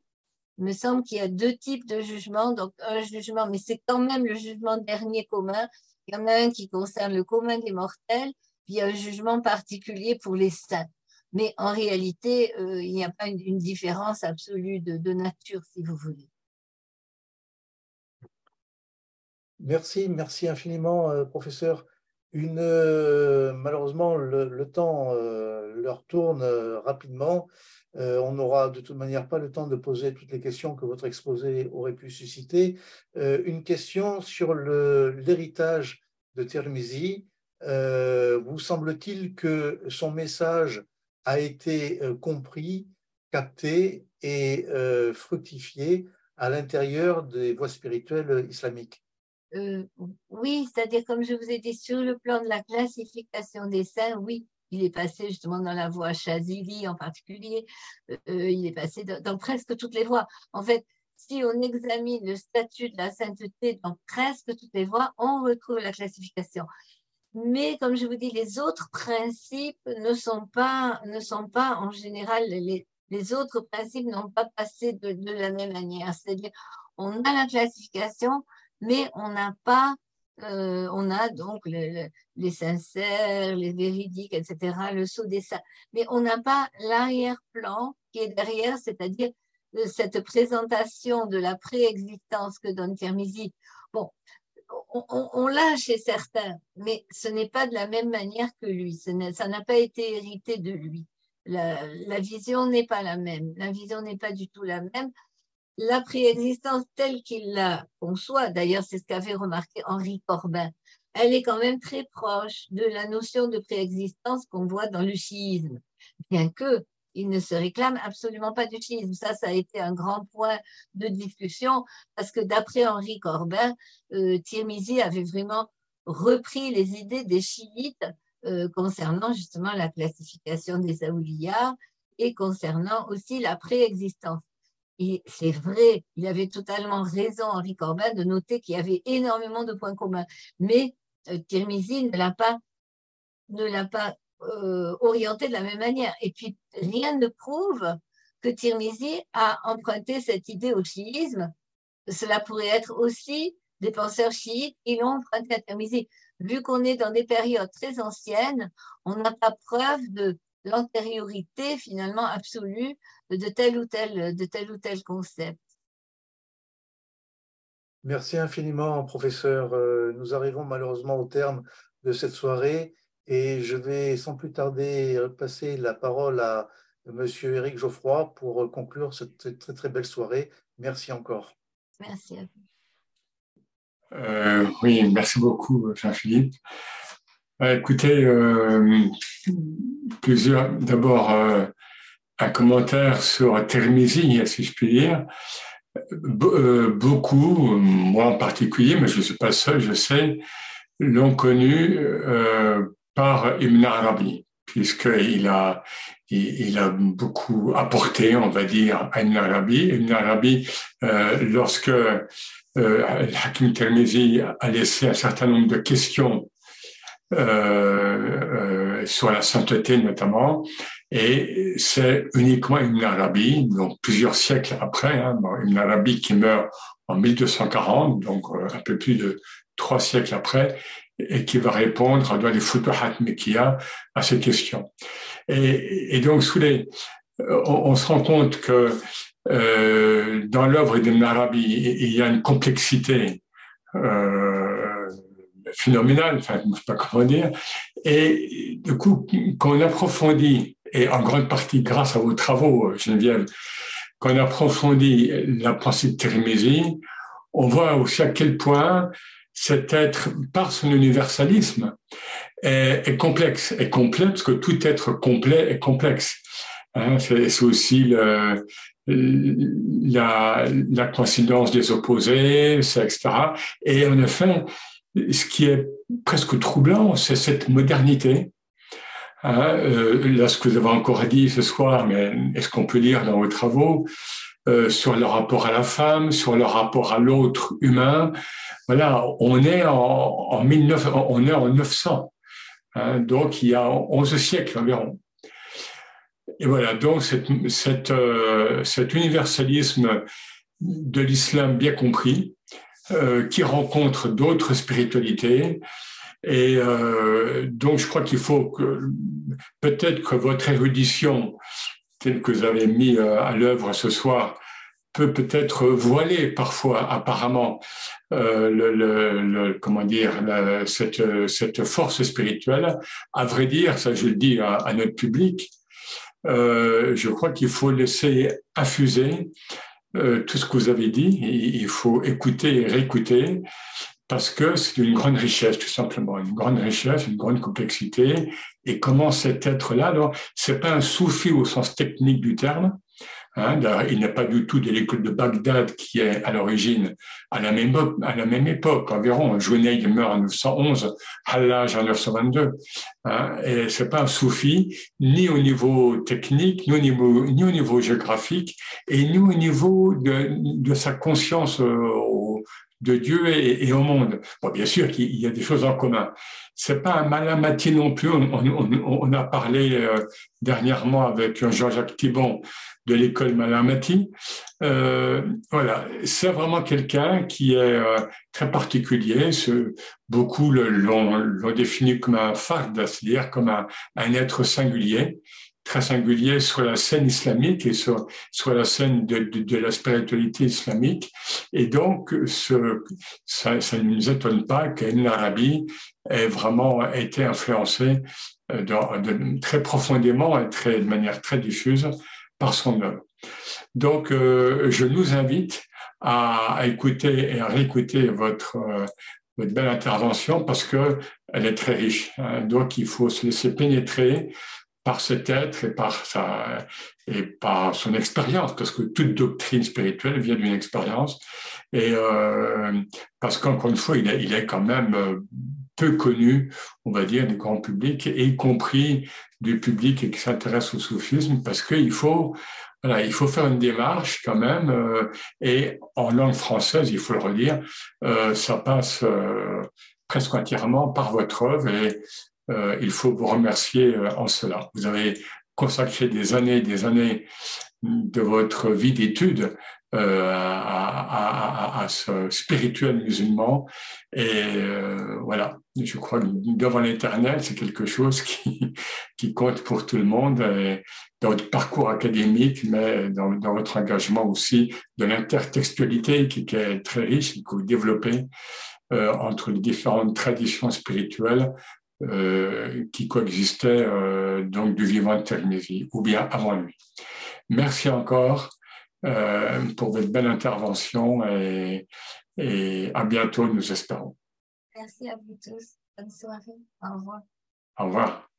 il me semble qu'il y a deux types de jugements. Donc, un jugement, mais c'est quand même le jugement dernier commun, il y en a un qui concerne le commun des mortels, puis il y a un jugement particulier pour les saints. Mais en réalité, euh, il n'y a pas une, différence absolue de, nature, si vous voulez. Merci, merci infiniment, euh, professeur. Euh, malheureusement, le, temps leur tourne rapidement. On n'aura de toute manière pas le temps de poser toutes les questions que votre exposé aurait pu susciter. une question sur l'héritage de Tirmizi. vous semble-t-il que son message a été compris, capté et fructifié à l'intérieur des voies spirituelles islamiques? Euh, oui, c'est-à-dire, comme je vous ai dit, sur le plan de la classification des saints, oui, il est passé justement dans la voie Chazili en particulier, euh, euh, il est passé dans, presque toutes les voies. En fait, si on examine le statut de la sainteté dans presque toutes les voies, on retrouve la classification. Mais comme je vous dis, les autres principes ne sont pas, ne sont pas en général, les, autres principes n'ont pas passé de, de la même manière. C'est-à-dire, on a la classification, mais on n'a pas, euh, on a donc les sincères, les véridiques, etc., le saut des saints, mais on n'a pas l'arrière-plan qui est derrière, c'est-à-dire euh, cette présentation de la préexistence que donne Tirmizi. Bon, on, l'a chez certains, mais ce n'est pas de la même manière que lui. ça n'a pas été hérité de lui. la vision n'est pas la même. La vision n'est pas du tout la même la préexistence telle qu'il la conçoit, d'ailleurs c'est ce qu'avait remarqué Henri Corbin, elle est quand même très proche de la notion de préexistence qu'on voit dans le chiisme, bien que il ne se réclame absolument pas du chiisme. Ça, ça a été un grand point de discussion parce que d'après Henri Corbin, euh, avait vraiment repris les idées des chiites euh, concernant justement la classification des Aouliyas et concernant aussi la préexistence. Et c'est vrai, il avait totalement raison, Henri Corbin, de noter qu'il y avait énormément de points communs. Mais euh, ne l'a pas, ne pas euh, orienté de la même manière. Et puis, rien ne prouve que Tirmizi a emprunté cette idée au chiisme. Cela pourrait être aussi des penseurs chiites qui l'ont emprunté à Tirmizi. Vu qu'on est dans des périodes très anciennes, on n'a pas preuve de l'antériorité finalement absolue de tel ou tel, de tel ou tel concept. Merci infiniment, professeur. Euh, nous arrivons malheureusement au terme de cette soirée et je vais sans plus tarder passer la parole à Monsieur Éric Geoffroy pour conclure cette très très belle soirée. Merci encore. Merci à vous. Euh, oui, merci beaucoup, Jean-Philippe. Euh, écoutez, plusieurs. D'abord, un commentaire sur Termizi, si je puis dire. Euh, beaucoup, moi en particulier, mais je ne suis pas seul, je sais, l'ont connu euh, par Ibn Arabi, puisqu'il a, il, a beaucoup apporté, on va dire, à Ibn Arabi. Ibn Arabi, euh, lorsque Hakim Termizi a laissé un certain nombre de questions sur la sainteté notamment, et c'est uniquement Ibn Arabi, donc plusieurs siècles après, hein, Ibn Arabi qui meurt en 1240, donc euh, un peu plus de trois siècles après, et qui va répondre dans les Futuhat Mekia à ces questions. Et, donc, sous les, euh, on, se rend compte que euh, dans l'œuvre d'Ibn Arabi, il y a une complexité euh, phénoménal, enfin, je ne sais pas comment dire. Et du coup, quand on approfondit, et en grande partie grâce à vos travaux, Geneviève, quand on approfondit la pensée de Thérémésie, on voit aussi à quel point cet être, par son universalisme, est, complexe. Est complexe parce que tout être complet est complexe. Hein, c'est aussi la, la coïncidence des opposés, etc. Et en effet, ce qui est presque troublant, c'est cette modernité. Hein, euh, là, ce que vous avez encore dit ce soir, mais est-ce qu'on peut lire dans vos travaux euh, sur le rapport à la femme, sur le rapport à l'autre humain? Voilà, on est en, en 19, on est en 900, hein, donc il y a 11 siècles environ. Et voilà, donc euh, cet universalisme de l'islam bien compris, qui rencontre d'autres spiritualités. Et euh, donc, je crois qu'il faut que peut-être que votre érudition, telle que vous avez mis à l'œuvre ce soir, peut peut-être voiler parfois apparemment le, comment dire cette, cette force spirituelle. À vrai dire, ça je le dis à notre public, euh, je crois qu'il faut laisser infuser euh, tout ce que vous avez dit. il faut écouter et réécouter parce que c'est une grande richesse, tout simplement, une grande richesse, une grande complexité. Et comment cet être-là, alors, c'est pas un soufi au sens technique du terme, Hein, il n'est pas du tout de l'école de Bagdad qui est à l'origine à la même, à la même époque environ. Junayd meurt en 911, Hallaj en 922. Hein, et c'est pas un soufi ni au niveau technique, ni au niveau, ni au niveau géographique, et ni au niveau de, de sa conscience euh, de Dieu et, au monde. Bon, bien sûr qu'il y a des choses en commun. C'est pas un malamati non plus. On, a parlé euh, dernièrement avec Jean-Jacques Thibon de l'école Malamati. Euh, voilà, c'est vraiment quelqu'un qui est euh, très particulier. Beaucoup l'ont défini comme un fard, c'est-à-dire comme un, être singulier, très singulier sur la scène islamique et sur, sur la scène de, de, de, la spiritualité islamique. Et donc, ce, ça, ça ne nous étonne pas qu'Ibn Arabi ait vraiment été influencé euh, de, très profondément et très, de manière très diffuse par son œuvre. Donc, euh, je nous invite à, écouter et à réécouter votre, euh, votre belle intervention parce que elle est très riche. Hein. Donc, il faut se laisser pénétrer par cet être et par sa et par son expérience, parce que toute doctrine spirituelle vient d'une expérience. Et euh, parce qu'encore une fois, il est, il est quand même peu connu, on va dire, du grand public, y compris du public qui s'intéresse au soufisme, parce qu'il faut, voilà, il faut faire une démarche quand même, euh, et en langue française, il faut le redire, euh, ça passe euh, presque entièrement par votre œuvre, et il faut vous remercier en cela. Vous avez consacré des années, des années de votre vie d'étude euh, à, ce spirituel musulman. Et euh, voilà, je crois que devant l'éternel, c'est quelque chose qui, *laughs* compte pour tout le monde et dans votre parcours académique, mais dans, votre engagement aussi de l'intertextualité qui, est très riche et que vous développez euh, entre les différentes traditions spirituelles euh, qui coexistaient euh, donc du vivant de Termizi, ou bien avant lui. Merci encore euh, pour votre belle intervention et, et à bientôt, nous espérons. Merci à vous tous. Bonne soirée. Au revoir. Au revoir.